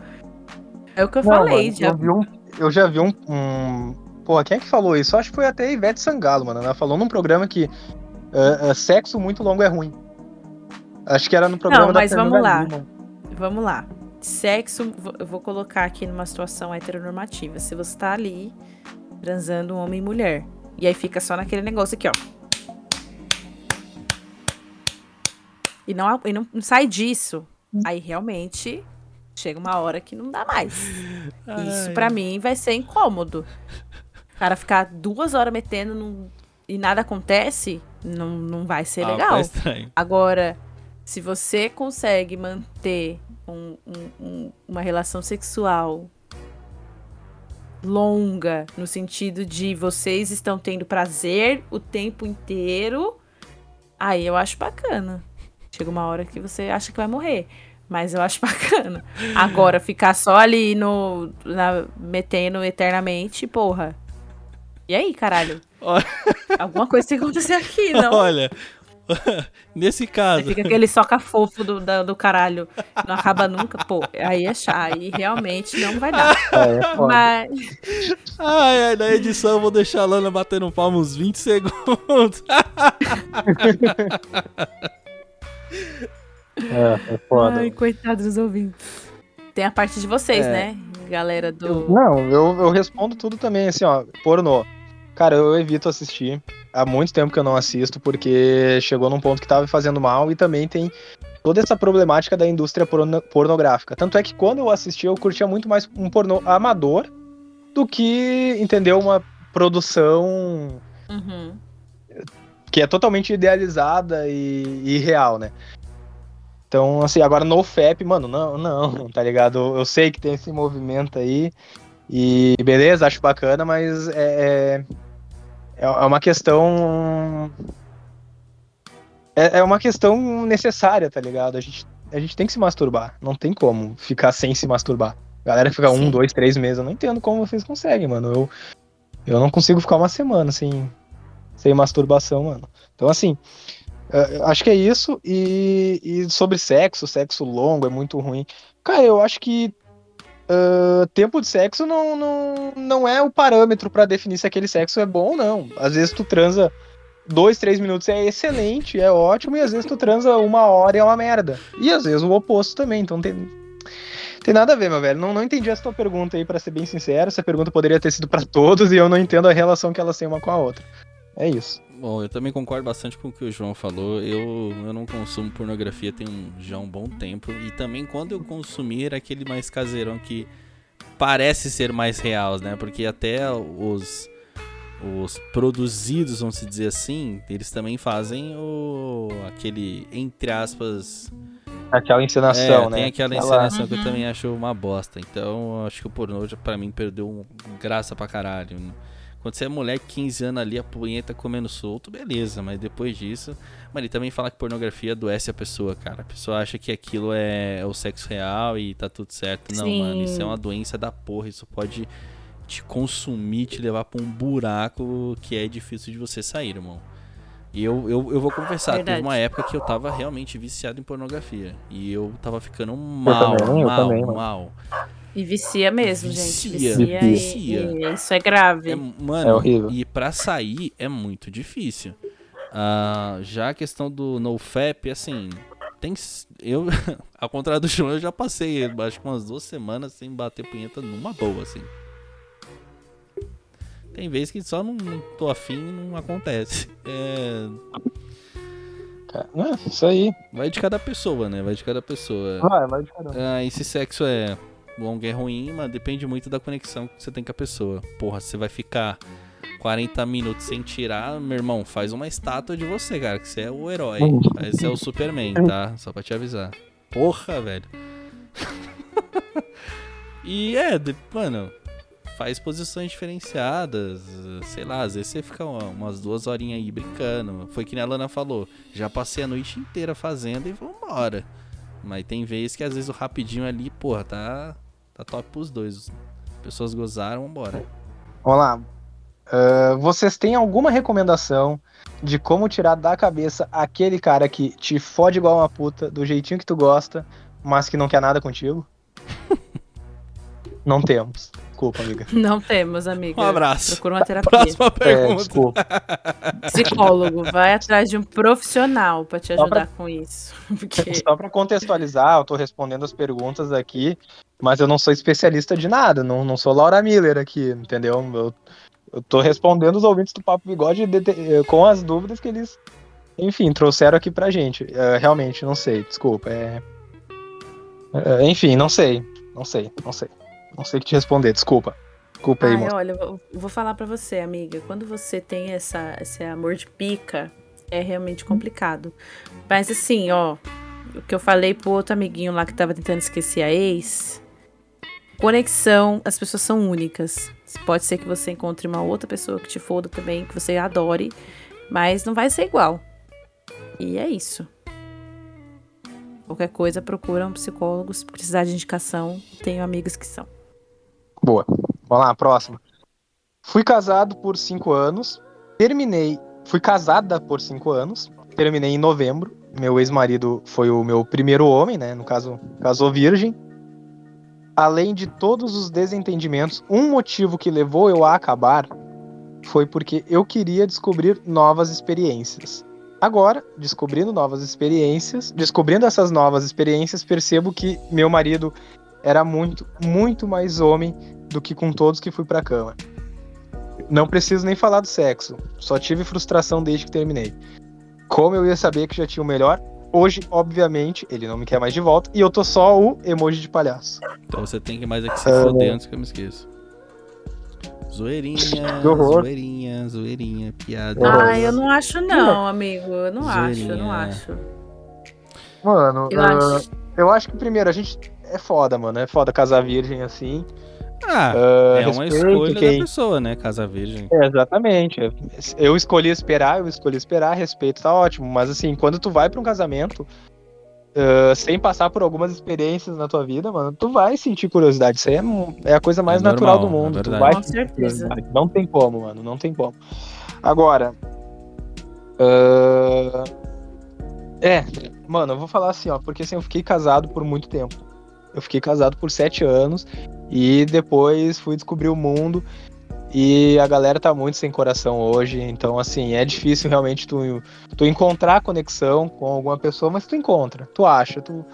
É o que eu Não, falei, mano, já. Eu, vi um, eu já vi um, um. Pô, quem é que falou isso? Acho que foi até a Ivete Sangalo, mano. Ela falou num programa que ah, ah, sexo muito longo é ruim. Acho que era no programa Não, da mas vamos Fernanda lá. Lima. Vamos lá. Sexo, eu vou colocar aqui numa situação heteronormativa. Se você tá ali transando um homem e mulher, e aí fica só naquele negócio aqui, ó. E não, e não, sai disso. Aí realmente chega uma hora que não dá mais. Isso Ai. pra mim vai ser incômodo. O cara ficar duas horas metendo num- e nada acontece, não, não vai ser Ah, legal. tá estranho. Agora, se você consegue manter um- um- um- uma relação sexual longa, no sentido de vocês estão tendo prazer o tempo inteiro, aí eu acho bacana. Chega uma hora que você acha que vai morrer. Mas eu acho bacana. Agora, ficar só ali no. na- metendo eternamente, porra. E aí, caralho? Alguma coisa tem que acontecer aqui, não? Olha, nesse Aí caso, fica aquele soca fofo do, da- do caralho. Não acaba nunca, pô. Aí é chato. Aí realmente não vai dar. É, é. Mas. ai, ai, na edição eu vou deixar a Lana batendo palma uns 20 segundos. É, é foda. Ai, coitados dos ouvintes. Tem a parte de vocês, É. né? Galera do. Não, eu, eu respondo tudo também, assim, ó, pornô. Cara, eu evito assistir. Há muito tempo que eu não assisto, porque chegou num ponto que tava me fazendo mal e também tem toda essa problemática da indústria porno- pornográfica. Tanto é que quando eu assisti, eu curtia muito mais um pornô amador do que, entendeu, uma produção Uhum. que é totalmente idealizada e, e real, né? Então, assim, agora no FAP, mano, não, não, tá ligado? Eu, eu sei que tem esse movimento aí e beleza, acho bacana, mas é, é, é uma questão. É, é uma questão necessária, tá ligado? A gente, a gente tem que se masturbar, não tem como ficar sem se masturbar. Galera que fica um, Sim. dois, três meses, eu não entendo como vocês conseguem, mano. Eu, eu não consigo ficar uma semana sem, sem masturbação, mano. Então, assim, é, acho que é isso. E, e sobre sexo, sexo longo é muito ruim. Cara, eu acho que ah, tempo de sexo não, não, não é o parâmetro pra definir se aquele sexo é bom ou não. Às vezes tu transa dois, três minutos é excelente, é ótimo, e às vezes tu transa uma hora e é uma merda. E às vezes o oposto também, então tem. Tem nada a ver, meu velho. Não, não entendi essa tua pergunta aí, pra ser bem sincero. Essa pergunta poderia ter sido pra todos e eu não entendo a relação que elas têm uma com a outra. É isso. Bom, eu também concordo bastante com o que o João falou. Eu, eu não consumo pornografia tem um, já um bom tempo. E também quando eu consumi era aquele mais caseirão que parece ser mais real, né? Porque até os, os produzidos, vamos dizer assim, eles também fazem o aquele, entre aspas. Aquela encenação, é, né? Tem aquela Ela- encenação que eu Uhum. também acho uma bosta. Então, eu acho que o pornô já, pra mim perdeu um- graça pra caralho. Quando você é mulher, 15 anos ali, a punheta comendo solto, beleza, mas depois disso. Mas ele também fala que pornografia adoece a pessoa, cara. A pessoa acha que aquilo é o sexo real e tá tudo certo. Não, Sim. mano, isso é uma doença da porra. Isso pode te consumir, te levar pra um buraco que é difícil de você sair, irmão. E eu, eu, eu vou confessar, Verdade. teve uma época que eu tava realmente viciado em pornografia. E eu tava ficando mal, também, eu mal, também, mano. mal. E vicia mesmo, gente. Vicia. Vicia, Vicia. E, e isso é grave. É, mano, É horrível. e pra sair é muito difícil. Ah, já a questão do NoFap, assim, tem. Eu, ao contrário do João, eu já passei acho que umas duas semanas sem bater punheta numa boa, assim. Tem vezes que só não, não tô afim e não acontece. É, é, isso aí. vai de cada pessoa, né? Vai de cada pessoa. Vai, vai de cada um. Ah, esse sexo é bom, é ruim, mas depende muito da conexão que você tem com a pessoa. Porra, você vai ficar 40 minutos sem tirar, meu irmão, faz uma estátua de você, cara, que você é o herói. Esse é o Superman, tá? Só pra te avisar. Porra, velho. e é, mano, faz posições diferenciadas, sei lá, às vezes você fica uma- umas duas horinhas aí brincando. Foi que nem a Lana falou, já passei a noite inteira fazendo e vambora. Mas tem vezes que às vezes o rapidinho ali, porra, tá, tá top pros dois. Pessoas gozaram, vambora. Vamos lá. Ah, vocês têm alguma recomendação de como tirar da cabeça aquele cara que te fode igual uma puta, do jeitinho que tu gosta, mas que não quer nada contigo? não temos. Desculpa, amiga. Não temos, amiga. Um abraço. Procura uma terapia. Próxima É, pergunta. desculpa. Psicólogo. Vai atrás de um profissional pra te ajudar com isso. Porque Só pra contextualizar, eu tô respondendo as perguntas aqui, mas eu não sou especialista de nada, não, não sou Laura Miller aqui, entendeu? Eu, eu tô respondendo os ouvintes do Papo Bigode de- de- com as dúvidas que eles, enfim, trouxeram aqui pra gente. É, realmente, não sei, desculpa. É... é, enfim, não sei, não sei, não sei. Não sei o que te responder, desculpa. Desculpa aí, Ai, olha, eu vou- falar pra você, amiga. Quando você tem essa, esse amor de pica, é realmente complicado. Mas assim, ó, o que eu falei pro outro amiguinho lá que tava tentando esquecer a ex. Conexão, as pessoas são únicas. Pode ser que você encontre uma outra pessoa que te foda também, que você adore, mas não vai ser igual. E é isso. Qualquer coisa, procura um psicólogo. Se precisar de indicação, tenho amigas que são. Boa. Vamos lá, próxima. Fui casado por cinco anos. Terminei. Fui casada por cinco anos. Terminei em novembro. Meu ex-marido foi o meu primeiro homem, né? No caso, casou virgem. Além de todos os desentendimentos, um motivo que levou eu a acabar foi porque eu queria descobrir novas experiências. Agora, descobrindo novas experiências, descobrindo essas novas experiências, percebo que meu marido era muito, muito mais homem do que com todos que fui pra cama. Não preciso nem falar do sexo, só tive frustração desde que terminei. Como eu ia saber que já tinha o melhor? Hoje, obviamente, ele não me quer mais de volta e eu tô só o emoji de palhaço. Então você tem que mais é que se Ah, foder antes que eu me esqueça. Zoeirinha, Que horror. zoeirinha, zoeirinha, piada. Ah, eu não acho não, amigo. Eu não acho, eu não Zoeirinha. acho. Mano, Eu ah, acho. eu acho que primeiro a gente é foda, mano. É foda casar virgem assim. Ah, Ah, é uma respeito escolha quem- da pessoa, né? Casa virgem. É, exatamente. Eu escolhi esperar, eu escolhi esperar, respeito tá ótimo. Mas assim, quando tu vai pra um casamento, ah, sem passar por algumas experiências na tua vida, mano, tu vai sentir curiosidade. Isso aí é, é a coisa mais É natural normal, do mundo. é tu verdade. vai Com certeza. Não tem como, mano. Não tem como. Agora. ah, é, mano, eu vou falar assim, ó, porque assim, eu fiquei casado por muito tempo. Eu fiquei casado por sete anos e depois fui descobrir o mundo. E a galera tá muito sem coração hoje, então assim, é difícil realmente tu, tu encontrar conexão com alguma pessoa, mas tu encontra, tu acha, tu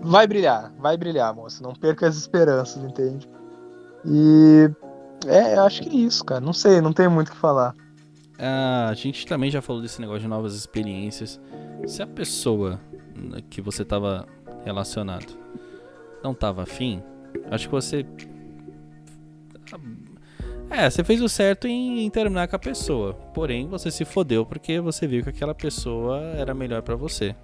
vai brilhar, vai brilhar, moça, não perca as esperanças, entende? E é, acho que é isso, cara, não sei, não tenho muito o que falar. Ah, a gente também já falou desse negócio de novas experiências. Se a pessoa que você tava relacionado não tava afim, acho que você é, você fez o certo em, em, terminar com a pessoa. Porém, você se fodeu porque você viu que aquela pessoa era melhor para você.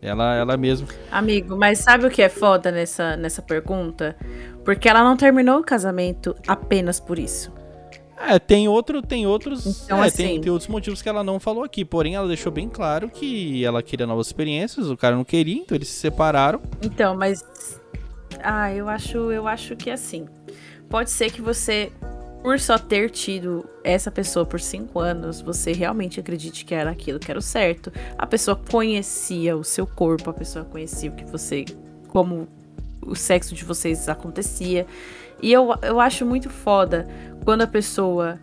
Ela, ela mesmo. Amigo, mas sabe o que é foda nessa, nessa pergunta? Porque ela não terminou o casamento apenas por isso. É, tem outro, tem outros, então, é, assim, tem, tem outros motivos que ela não falou aqui. Porém, ela deixou bem claro que ela queria novas experiências, o cara não queria, então eles se separaram. Então, mas ah, eu acho, eu acho que assim, pode ser que você por só ter tido essa pessoa por cinco anos, você realmente acredite que era aquilo que era o certo. A pessoa conhecia o seu corpo, a pessoa conhecia o que você. como o sexo de vocês acontecia. E eu, eu acho muito foda quando a pessoa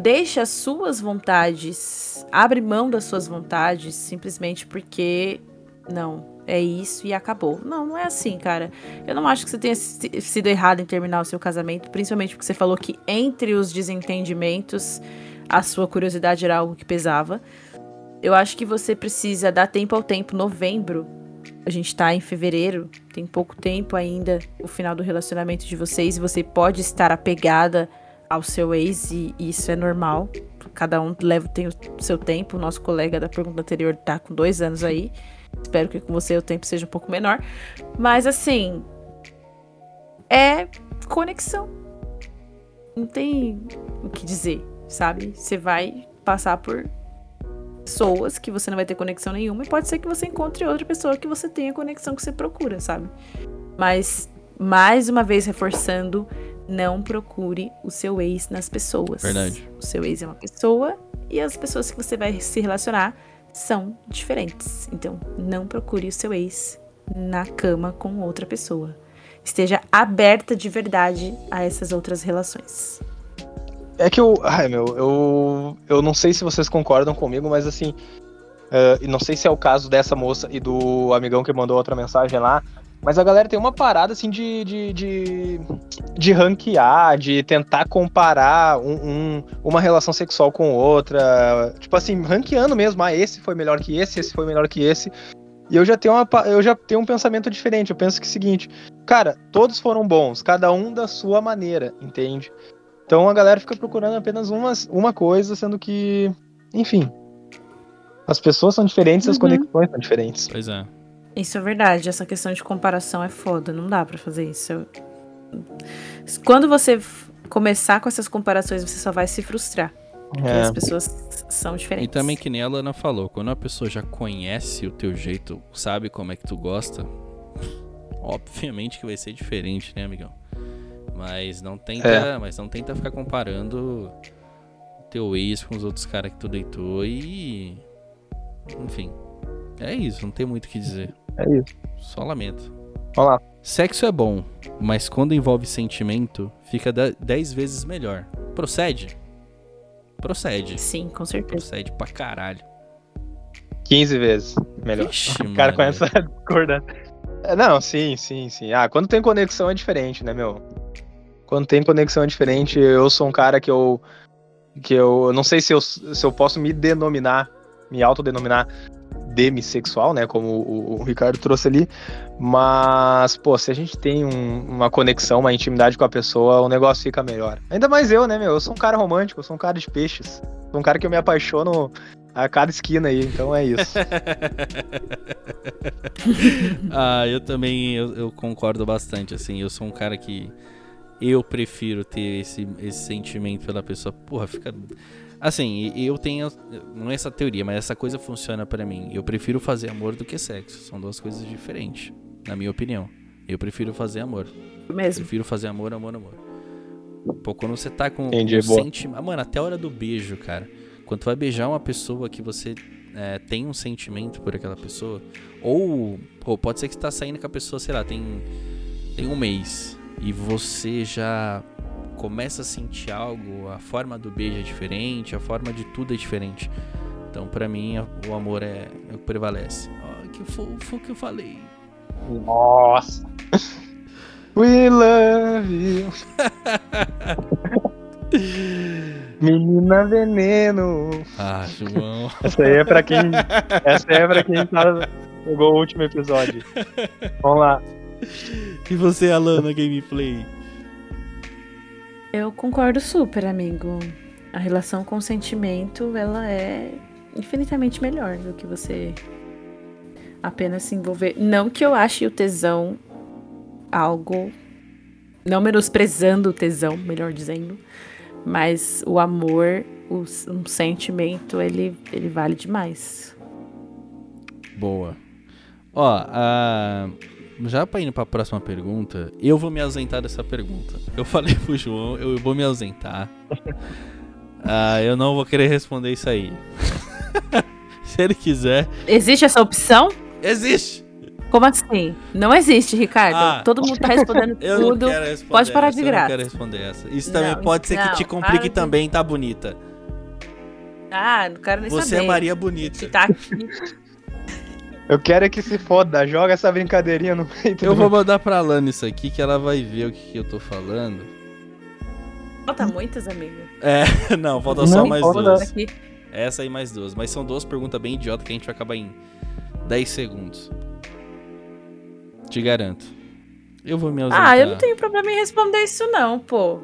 deixa as suas vontades, abre mão das suas vontades, simplesmente porque. Não, é isso e acabou. Não, não é assim, cara. Eu não acho que você tenha sido errado em terminar o seu casamento, principalmente porque você falou que entre os desentendimentos a sua curiosidade era algo que pesava. Eu acho que você precisa dar tempo ao tempo. Novembro, a gente tá em fevereiro, tem pouco tempo ainda o final do relacionamento de vocês e você pode estar apegada ao seu ex e isso é normal. Cada um leva tem o seu tempo. O nosso colega da pergunta anterior tá com dois anos aí. Espero que com você o tempo seja um pouco menor. Mas assim. É conexão. Não tem o que dizer, sabe? Você vai passar por pessoas que você não vai ter conexão nenhuma e pode ser que você encontre outra pessoa que você tenha a conexão que você procura, sabe? Mas mais uma vez reforçando, não procure o seu ex nas pessoas. Verdade. O seu ex é uma pessoa e as pessoas que você vai se relacionar são diferentes. Então, não procure o seu ex na cama com outra pessoa. Esteja aberta de verdade a essas outras relações. É que eu. Ai, meu, eu. Eu não sei se vocês concordam comigo, mas assim. Uh, não sei se é o caso dessa moça e do amigão que mandou outra mensagem lá. Mas a galera tem uma parada assim de, de, de, de ranquear, de tentar comparar um, um, uma relação sexual com outra. Tipo assim, ranqueando mesmo. Ah, esse foi melhor que esse, esse foi melhor que esse. E eu já tenho, uma, eu já tenho um pensamento diferente. Eu penso que é o seguinte, cara, todos foram bons, cada um da sua maneira, entende? Então a galera fica procurando apenas uma, uma coisa, sendo que, enfim, as pessoas são diferentes, uhum. as conexões são diferentes. Pois é. Isso é verdade. Essa questão de comparação é foda. Não dá para fazer isso. Quando você começar com essas comparações, você só vai se frustrar. Porque é. as pessoas são diferentes. E também que nem a Lana falou, quando a pessoa já conhece o teu jeito, sabe como é que tu gosta, obviamente que vai ser diferente, né, amigão? Mas não tenta, é. mas não tenta ficar comparando o teu ex com os outros caras que tu deitou e enfim. É isso, não tem muito o que dizer. É isso. Só lamento. Olá. Sexo é bom, mas quando envolve sentimento, fica 10 vezes melhor. Procede? Procede. Sim, com certeza. Procede pra caralho. 15 vezes melhor. Ixi, o cara com essa discordância. É, não, sim, sim, sim. Ah, quando tem conexão é diferente, né, meu? Quando tem conexão é diferente. Eu sou um cara que eu. Que eu. Não sei se eu, se eu posso me denominar, me autodenominar demissexual, né? Como o, o, Ricardo trouxe ali. Mas, pô, se a gente tem um, uma conexão, uma intimidade com a pessoa, o negócio fica melhor. Ainda mais eu, né, meu? Eu sou um cara romântico, eu sou um cara de peixes. Sou um cara que eu me apaixono a cada esquina aí, então é isso. ah, eu também eu, eu, concordo bastante, assim, eu sou um cara que eu prefiro ter esse, esse sentimento pela pessoa. Porra, fica Assim, eu tenho. Não é essa teoria, mas essa coisa funciona para mim. Eu prefiro fazer amor do que sexo. São duas coisas diferentes, na minha opinião. Eu prefiro fazer amor. Mesmo. Prefiro fazer amor, amor, amor. Pô, quando você tá com Entendi, um sentimento. Mano, até a hora do beijo, cara. Quando tu vai beijar uma pessoa que você é, tem um sentimento por aquela pessoa. Ou, pô, pode ser que você tá saindo com a pessoa, sei lá, tem, tem um mês. E você já começa a sentir algo, a forma do beijo é diferente, a forma de tudo é diferente. Então, pra mim, o amor é, é o que prevalece. Ó, que fofo que eu falei. Nossa. We love you. Menina veneno. Ah, João. Essa aí é pra quem. Essa aí é pra quem tá, jogou o último episódio. Vamos lá. e você, Alana, gameplay? Eu concordo super, amigo. A relação com o sentimento, ela é infinitamente melhor do que você apenas se envolver. Não que eu ache o tesão algo. Não menosprezando o tesão, melhor dizendo. Mas o amor, o, um sentimento, ele, ele vale demais. Boa. Ó, ah, já pra indo pra próxima pergunta, eu vou me ausentar dessa pergunta. Eu falei pro João, eu vou me ausentar. Ah, eu não vou querer responder isso aí. Se ele quiser, Existe essa opção? existe! Como assim? Não existe, Ricardo. Ah. Todo mundo tá respondendo tudo. Pode parar essa, de eu não graça. quero responder essa. Isso Não, também pode ser que não, te para complique de- também, tá bonita. Ah, não quero nem Você saber. é Maria Bonita. Tá aqui. Eu quero é que se foda. Joga essa brincadeirinha no peito. Eu vou mandar pra Alana isso aqui, que ela vai ver o que, que eu tô falando. Falta muitas, amigo. É, não, falta só Não, mais duas. Aqui. Essa e mais duas. Mas são duas perguntas bem idiotas que a gente vai acabar em 10 segundos. Te garanto. Eu vou me ausentar. Ah, eu não tenho problema em responder isso, não, pô.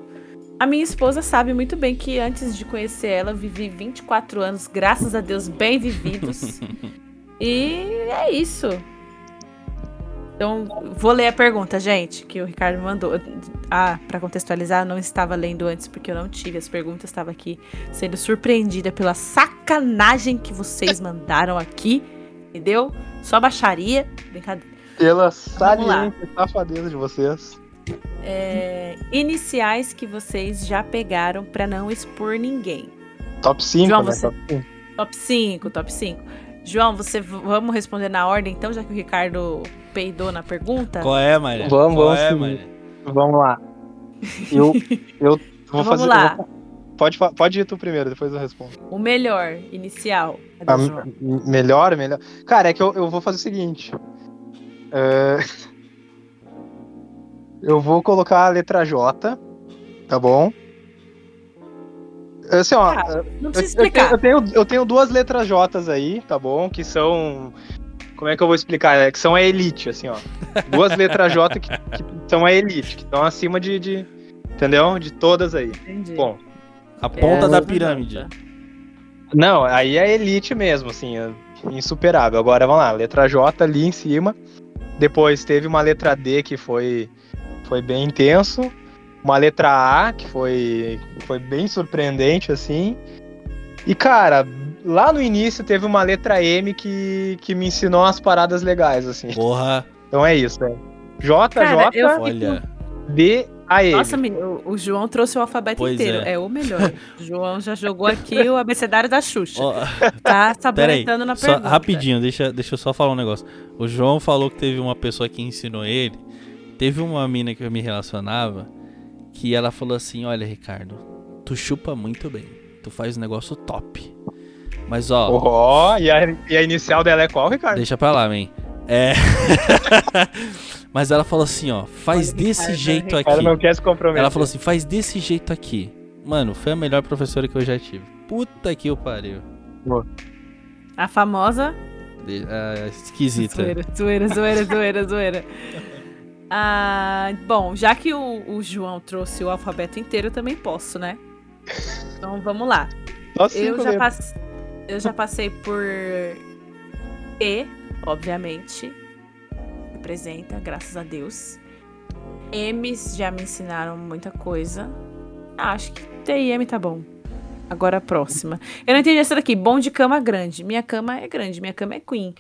A minha esposa sabe muito bem que antes de conhecer ela, eu vivi 24 anos, graças a Deus, bem vividos. e é isso. Então, vou ler a pergunta, gente, que o Ricardo mandou. Ah, pra contextualizar, eu não estava lendo antes porque eu não tive as perguntas, estava aqui sendo surpreendida pela sacanagem que vocês mandaram aqui, entendeu? Só baixaria, brincadeira. Pela saliente safadeza de vocês. É, iniciais que vocês já pegaram pra não expor ninguém. Top 5, João, né? você- Top 5. Top 5, top 5. João, você vamos responder na ordem então, já que o Ricardo peidou na pergunta? Qual é, Maria? Vamos, Qual vamos é. Maria? Vamos lá. Eu, eu vou Então vamos fazer. lá. eu vou- pode, pode ir tu primeiro, depois eu respondo. O melhor inicial. A melhor, melhor. Cara, é que eu, eu vou fazer o seguinte. É, Eu vou colocar a letra J, tá bom? Assim, ó. Eu- Não eu, precisa eu tenho, explicar. eu, tenho, eu tenho duas letras J aí, tá bom? Que são. Como é que eu vou explicar? É que são a elite, assim, ó. Duas letras J que, que são a elite, que estão acima de, de- Entendeu? De todas aí. Entendi. Bom. A ponta É, da pirâmide. Não, aí é elite mesmo, assim, é insuperável. Agora vamos lá, letra J ali em cima. Depois teve uma letra D que foi, foi bem intenso. Uma letra A que foi, foi bem surpreendente, assim. E, cara, lá no início teve uma letra M que, que me ensinou umas paradas legais, assim. Porra, Então é isso, né? J, Cara, J, eu- olha. D, A, M. Nossa, menino, o, João trouxe o alfabeto Pois inteiro. é. É. o melhor. O João já jogou aqui o abecedário da Xuxa. Ó, Tá saboretando na só, pergunta. rapidinho, deixa, deixa eu só falar um negócio. O João falou que teve uma pessoa que ensinou ele. Teve uma mina que eu me relacionava que ela falou assim: Olha, Ricardo, tu chupa muito bem. Tu faz um negócio top. Mas ó, Ó, e, a, e a inicial dela é qual, Ricardo? deixa pra lá, man. É. Mas ela falou assim: Ó, faz Olha, desse Ricardo, jeito O cara aqui. não quer se comprometer. Ela falou assim: Faz desse jeito aqui. Mano, foi a melhor professora que eu já tive. Puta que o pariu. A famosa De- ah, esquisita. Zoeira, zoeira, zoeira, zoeira, zoeira. Ah, bom, já que o, o João trouxe o alfabeto inteiro, eu também posso, né? Então vamos lá. Cinco Eu já, letras. pass... eu já passei por E, obviamente. Representa, graças a Deus. M's já me ensinaram muita coisa. Ah, acho que T e M tá bom. Agora a próxima. Eu não entendi essa daqui. Bom de cama grande. Minha cama é grande, minha cama é queen.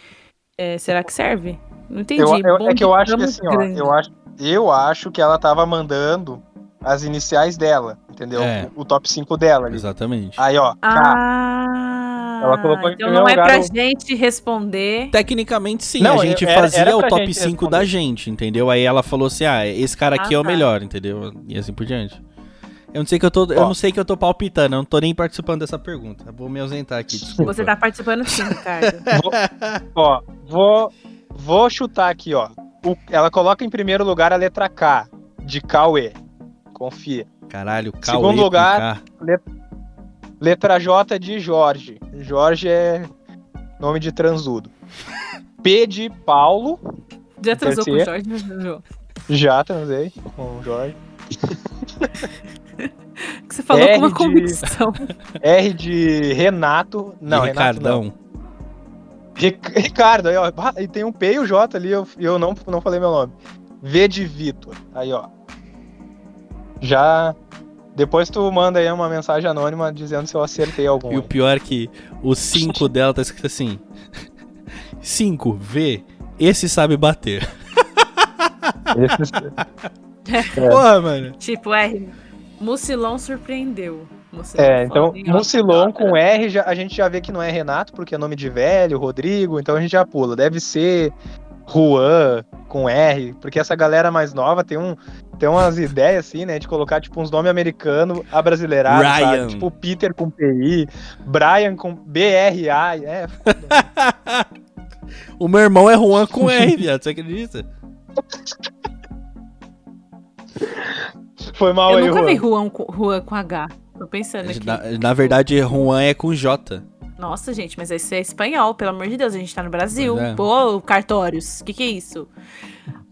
É, será que serve? Não entendi. Eu, eu- é que eu acho que assim, ó, eu acho, eu acho que ela tava mandando as iniciais dela, entendeu? É. O, o top 5 dela ali. Exatamente. Aí, ó. Ah, Ela colocou em então não é lugar pra o- gente responder. Tecnicamente sim, Não, a gente era- fazia era o top gente 5 responder. da gente, entendeu? Aí ela falou assim: ah, esse cara aqui Ah, é o tá. melhor, entendeu? E assim por diante. Eu não sei que eu tô, eu Ó. não sei que eu tô palpitando, eu não tô nem participando dessa pergunta. Eu Vou me ausentar aqui, desculpa. Você tá participando sim, Ricardo. Ó, vou, vou chutar aqui, ó. O- ela coloca em primeiro lugar a letra K, de Cauê. Confia. Caralho, Cauê Segundo com lugar-. Letra J de Jorge. Jorge é nome de transudo. P de Paulo. Já transou com o. Jorge? Não transou. Já transei com o Jorge. Que você falou com R uma de- convicção. R de Renato. Não, e Renato não. Ricardão. Ric- Ricardo, aí, ó. E tem um P e o J ali, eu, eu não, não falei meu nome. V de Vitor. Aí, ó. Já. Depois tu manda aí uma mensagem anônima dizendo se eu acertei algum. E o pior é que o 5 dela tá escrito assim: 5, V, esse sabe bater. Esse- É. Porra, mano. Tipo, R. Mucilão surpreendeu. É, então. Mucilon com R, já- a gente já vê que não é Renato, porque é nome de velho, Rodrigo, então a gente já pula. Deve ser Juan com R, porque essa galera mais nova tem, um, tem umas ideias assim, né, de colocar tipo uns nomes americanos abrasileirados, sabe? Tipo Peter com PI, Brian com BRA, é, O meu irmão é Juan com R, viado. Você acredita? foi mal Eu aí, nunca vi Juan. Juan com, Juan com H. Tô pensando aqui. Na, na verdade, Juan é com J. Nossa, gente, mas esse é espanhol, pelo amor de Deus, a gente tá no Brasil. É. Pô, cartórios, que que é isso?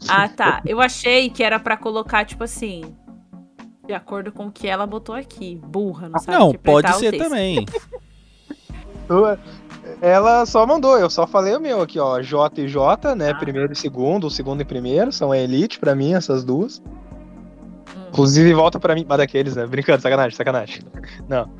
Ah, tá. Eu achei que era pra colocar, tipo assim, de acordo com o que ela botou aqui. Burra, não sabe Não, pode o ser também. Ela só mandou, eu só falei o meu aqui, ó, J e J, né, Ah. primeiro e segundo, o segundo e primeiro, são a elite pra mim, essas duas. Inclusive, volta pra mim, mas daqueles, né, brincando, sacanagem, sacanagem. Não.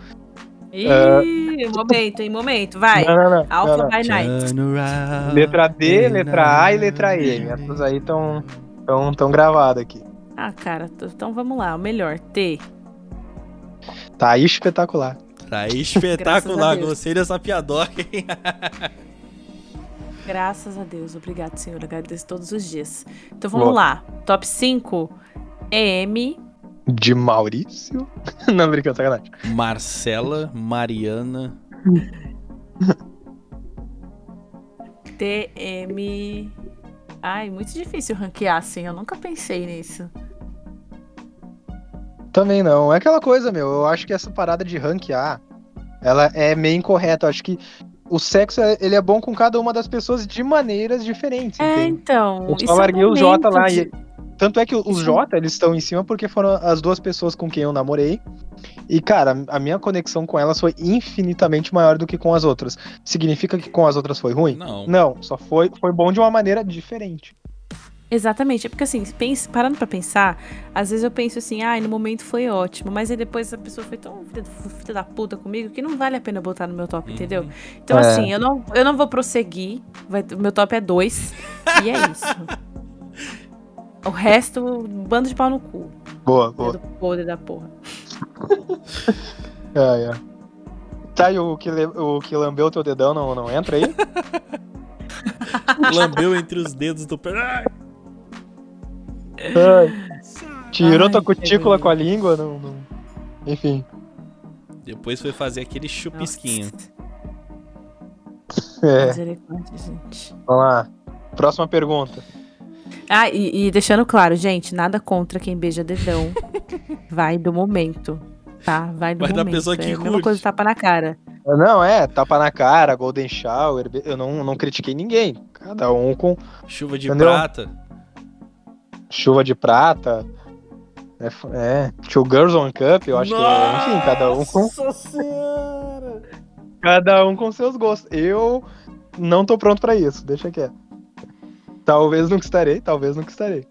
Ih, momento, hein, momento, vai. Não, não, não. Alpha não, não. by Night. Letra D, letra A e letra E. Essas aí estão tão, tão gravadas aqui. Ah, cara, então vamos lá, o melhor, T. Tá espetacular. Tá espetacular. Gostei dessa piadoca, hein? Graças a Deus, obrigado, Senhor, agradeço todos os dias. Então vamos Boa. lá, top 5, M, De Maurício? não, brincando, sacanagem. Marcela, Mariana. TM. Ai, muito difícil ranquear assim, eu nunca pensei nisso. Também não. É aquela coisa, meu. Eu acho que essa parada de ranquear, ela é meio incorreta. Eu acho que o sexo, é- ele é bom com cada uma das pessoas de maneiras diferentes, É, entende? então. Eu só é larguei o J lá. de- E... Tanto é que os J, eles estão em cima porque foram as duas pessoas com quem eu namorei. E, cara, a minha conexão com elas foi infinitamente maior do que com as outras. Significa que com as outras foi ruim? Não. Não, só foi, foi bom de uma maneira diferente. Exatamente, é porque assim, pense- parando pra pensar, às vezes eu penso assim, ai, no momento foi ótimo, mas aí depois a pessoa foi tão filha, da puta comigo que não vale a pena botar no meu top, Uhum. entendeu? Então, É. assim, eu não, eu não vou prosseguir, vai- o meu top é 2, e é isso. O resto, bando de pau no cu. Boa, boa. Dedo podre da porra. É, é. Tá, e o que, o que lambeu teu dedão não, não entra aí? Lambeu entre os dedos do pé. Ai, Tirou Ai, tua cutícula com a língua? Não, não- Enfim. Depois foi fazer aquele chupisquinho. Nossa, É, vamos lá. Próxima pergunta. Ah, e, e deixando claro, gente, nada contra quem beija dedão. Vai do momento, tá? Vai do Vai da momento. pessoa que é a mesma coisa tapa na cara. Não, é, tapa na cara, Golden Shower. Eu não, não critiquei ninguém. Cada um com Chuva de Entendeu? prata. chuva de prata. É, é, Two Girls One Cup, eu acho que é, enfim, cada um com, Nossa senhora! cada um com seus gostos. Eu não tô pronto pra isso, deixa quieto. Talvez nunca estarei, talvez nunca estarei.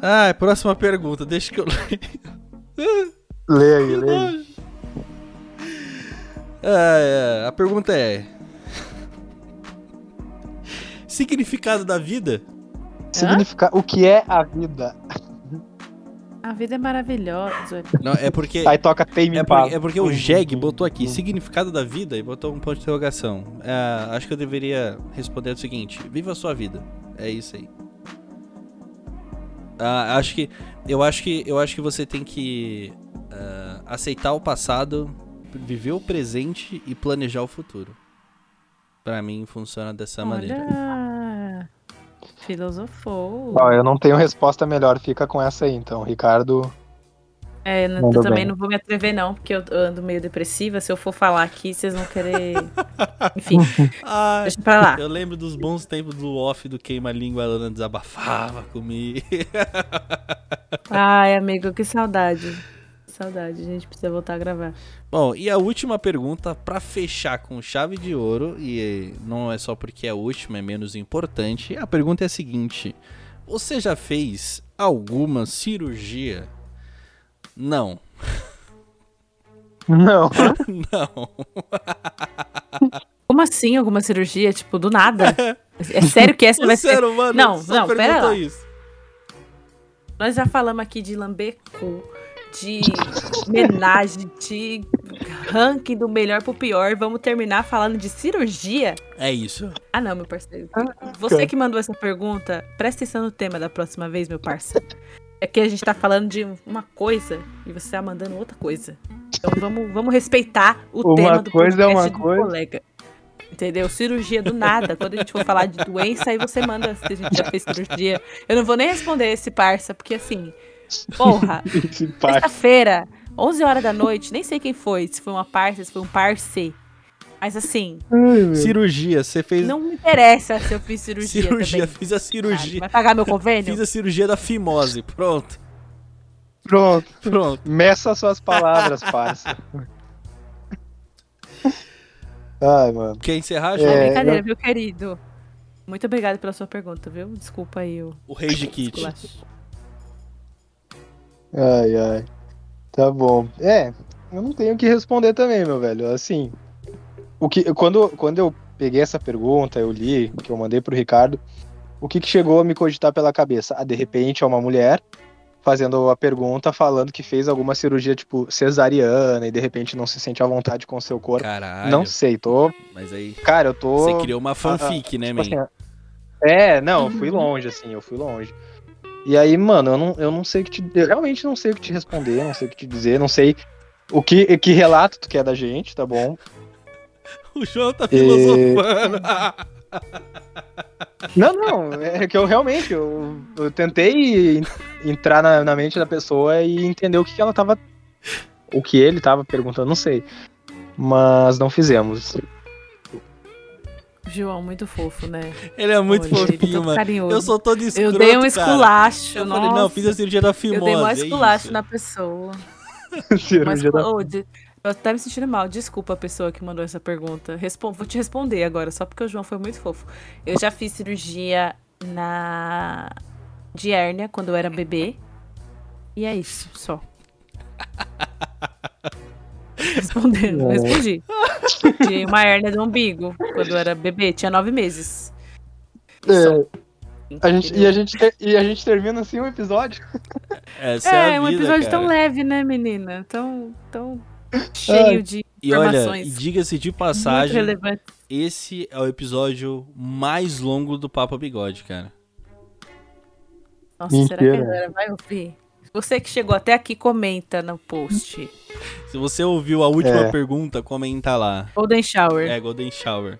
Ah, próxima pergunta. Deixa que eu leia. Lê aí, lê aí. Ah, é, a pergunta é: Significado da vida? Significar o que é a vida. A vida é maravilhosa. Não, é porque. Aí toca Tame É Impala. porque, é porque o Jeg botou aqui significado da vida e botou um ponto de interrogação. É, acho que eu deveria responder o seguinte: viva a sua vida. É isso aí. Ah, acho que eu acho que eu acho que você tem que ah, aceitar o passado, viver o presente e planejar o futuro. Pra mim funciona dessa maneira. Filosofou. Ó, eu não tenho resposta melhor, fica com essa aí, então. Ricardo. É, eu também bem. não vou me atrever, não, porque eu ando meio depressiva. Se eu for falar aqui, vocês vão querer. Enfim, Ai, deixa pra lá. eu lembro dos bons tempos do off do queima-língua, a Lana desabafava comigo. Ai, amigo, que saudade. Saudade, a gente precisa voltar a gravar. Bom, e a última pergunta pra fechar com chave de ouro, e não é só porque é a última, é menos importante. A pergunta é a seguinte: Você já fez alguma cirurgia? Não. Não. Não. Como assim alguma cirurgia? Tipo, do nada? É sério que essa O vai ser. humano Não, só não, pera lá. isso. Nós já falamos aqui de lamber cu, de homenagem, de ranking do melhor pro pior. Vamos terminar falando de cirurgia? É isso. Ah, não, meu parceiro. Você que mandou essa pergunta, presta atenção no tema da próxima vez, meu parça. É que a gente tá falando de uma coisa e você tá mandando outra coisa. Então vamos, vamos respeitar o Uma tema do coisa é uma do coisa. colega. Entendeu? Cirurgia do nada. Quando a gente for falar de doença, aí você manda se a gente já fez cirurgia. Eu não vou nem responder esse parça, porque assim, porra, sexta-feira, 11 horas da noite, nem sei quem foi, se foi uma parça, se foi um parce. Mas assim, Cirurgia, você fez não me interessa se eu fiz cirurgia, cirurgia, também. fiz a cirurgia. Vai pagar meu convênio? Fiz a cirurgia da fimose. Pronto. Pronto. Pronto. Meça suas palavras, parça. Ai, mano. Quer encerrar, É João? É, brincadeira, eu- viu, querido? Muito obrigada pela sua pergunta, viu? Desculpa aí o O Rage Kit. Ai, ai. Tá bom. É, eu não tenho o que responder também, meu velho. Assim, o que, quando, quando eu peguei essa pergunta, eu li, que eu mandei pro Ricardo, o que, que chegou a me cogitar pela cabeça? Ah, de repente é uma mulher fazendo a pergunta, falando que fez alguma cirurgia, tipo, cesariana, e de repente não se sente à vontade com o seu corpo. Caralho. Não sei, tô. Mas aí Cara, eu tô. você criou uma fanfic, né, Tipo man? assim, é, não, eu fui longe, assim, eu fui longe. E aí, mano, eu não, eu não sei o que te. Eu realmente não sei o que te responder, não sei o que te dizer, não sei o que, que relato tu quer da gente, tá bom? O João tá filosofando. Não, não, é que eu realmente, eu, eu tentei en- entrar na, na mente da pessoa e entender o que, que ela tava. O que ele tava perguntando, não sei. Mas não fizemos. João, muito fofo, né? Ele é muito Olha, ele fofinho, mano. carinhoso. Eu sou todo Eu escroto, dei um cara. esculacho, Eu nossa. falei, não, fiz a cirurgia da fimose. Eu dei um é esculacho isso. na pessoa. Mas, Cirurgia da- ô, de- eu até me sentindo mal. Desculpa a pessoa que mandou essa pergunta. Respon- vou te responder agora, só porque o João foi muito fofo. Eu já fiz cirurgia na de hérnia quando eu era bebê. E é isso, só. Respondendo, Bom. respondi. De uma hérnia do umbigo quando eu era bebê, tinha nove meses. É, a gente, e, a gente, te- e a gente termina assim o episódio? Essa é, É, a um vida, episódio cara. tão leve, né, menina? Tão, tão cheio de E olha, e diga-se de passagem, esse é o episódio mais longo do Papo Bigode, cara. Nossa, será que a Mentira. galera vai ouvir? Você que chegou até aqui, comenta no post. Se você ouviu a última É. pergunta, comenta lá. Golden Shower. É, Golden Shower.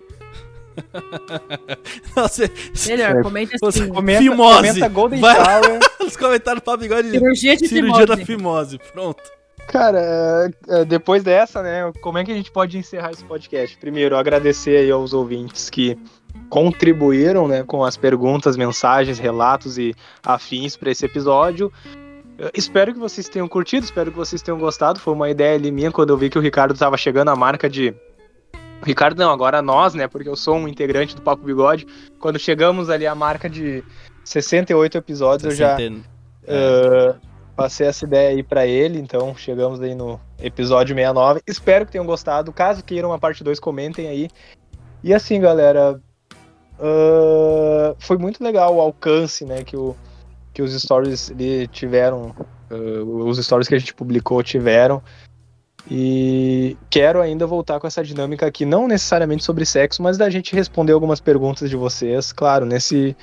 Nossa, Melhor, É, comente você- assim. Comenta, Fimose. comenta Golden Vai. Shower. os comentários do Papo Bigode. Cirurgia de Cirurgia da fimose. fimose. Pronto. Cara, é, é, depois dessa, né, como é que a gente pode encerrar esse podcast? Primeiro, agradecer aí aos ouvintes que contribuíram, né, com as perguntas, mensagens, relatos e afins para esse episódio. Eu espero que vocês tenham curtido, espero que vocês tenham gostado. Foi uma ideia ali minha quando eu vi que o Ricardo estava chegando à marca de. Ricardo não, agora nós, né? Porque eu sou um integrante do Papo Bigode. Quando chegamos ali à marca de 68 episódios, eu já. Centen- Uh, passei essa ideia aí pra ele, então chegamos aí no episódio 69. Espero que tenham gostado. Caso queiram uma parte 2, comentem aí. E assim, galera, uh, foi muito legal o alcance, né, que, o, que os stories ali tiveram, uh, os stories que a gente publicou tiveram. E quero ainda voltar com essa dinâmica aqui, não necessariamente sobre sexo, mas da gente responder algumas perguntas de vocês, claro, nesse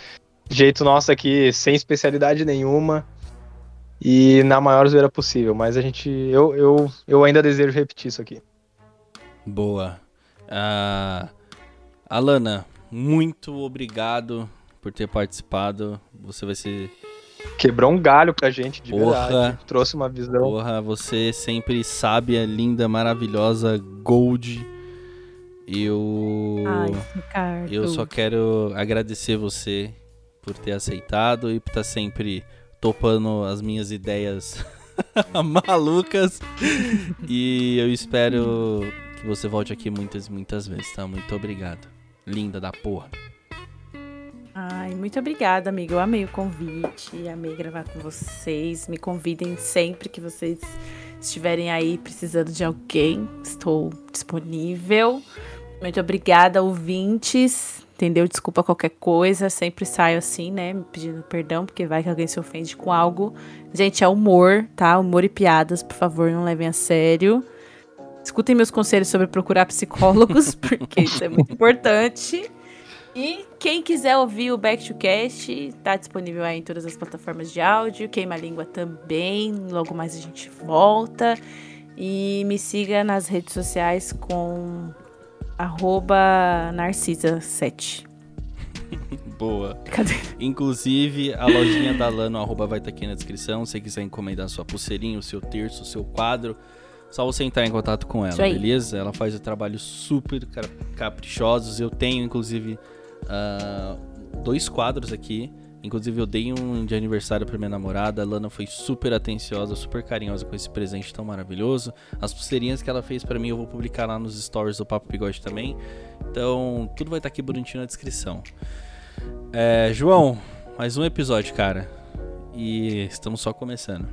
jeito nosso aqui, sem especialidade nenhuma e na maior zoeira possível. Mas a gente, eu, eu, eu ainda desejo repetir isso aqui. Boa. Uh, Alana, muito obrigado por ter participado. Você vai ser. Quebrou um galho pra gente, de Porra. verdade. Trouxe uma visão. Porra, você sempre sábia, linda, maravilhosa, gold. Eu. Ai, Ricardo. Eu só quero agradecer você por ter aceitado e por estar sempre topando as minhas ideias malucas. e eu espero que você volte aqui muitas, muitas vezes, tá? Muito obrigado. Linda da porra. Ai, muito obrigada, amiga. Eu amei o convite, amei gravar com vocês. Me convidem sempre que vocês estiverem aí precisando de alguém. Estou disponível. Muito obrigada, ouvintes. Entendeu? Desculpa qualquer coisa. Sempre saio assim, né? Me pedindo perdão, porque vai que alguém se ofende com algo. Gente, é humor, tá? Humor e piadas, por favor, não levem a sério. Escutem meus conselhos sobre procurar psicólogos, porque isso é muito importante. E quem quiser ouvir o Back to Cast, tá disponível aí em todas as plataformas de áudio. Queima a língua também. Logo mais a gente volta. E me siga nas redes sociais com narcisa7. Boa. Cadê? Inclusive, a lojinha da Lano arroba vai estar tá aqui na descrição. Se você quiser encomendar sua pulseirinha, o seu terço, o seu quadro, só você entrar em contato com ela, beleza? Ela faz trabalhos super caprichosos. Eu tenho, inclusive, uh, dois quadros aqui. Inclusive, eu dei um de aniversário pra minha namorada. A Lana foi super atenciosa, super carinhosa com esse presente tão maravilhoso. As pulseirinhas que ela fez para mim eu vou publicar lá nos stories do Papo Bigode também. Então, tudo vai estar tá aqui bonitinho na descrição. É, João, mais um episódio, cara. E estamos só começando.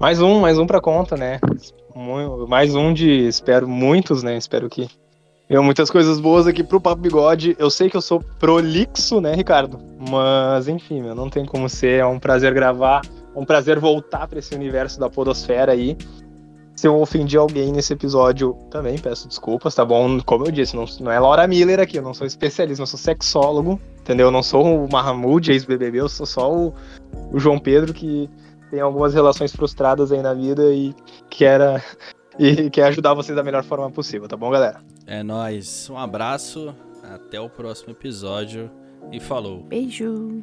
Mais um, mais um pra conta, né? Mais um de, espero, muitos, né? Espero que eu, muitas coisas boas aqui pro Papo Bigode. Eu sei que eu sou prolixo, né, Ricardo? Mas, enfim, meu, não tem como ser. É um prazer gravar. É um prazer voltar para esse universo da podosfera aí. Se eu ofendi alguém nesse episódio, também peço desculpas, tá bom? Como eu disse, não, não é Laura Miller aqui, eu não sou especialista, eu sou sexólogo, entendeu? Eu não sou o Mahamud, ex-BBB, eu sou só o, o João Pedro que tem algumas relações frustradas aí na vida e que era e quer ajudar vocês da melhor forma possível, tá bom, galera? É nós. Um abraço, até o próximo episódio e falou. Beijo.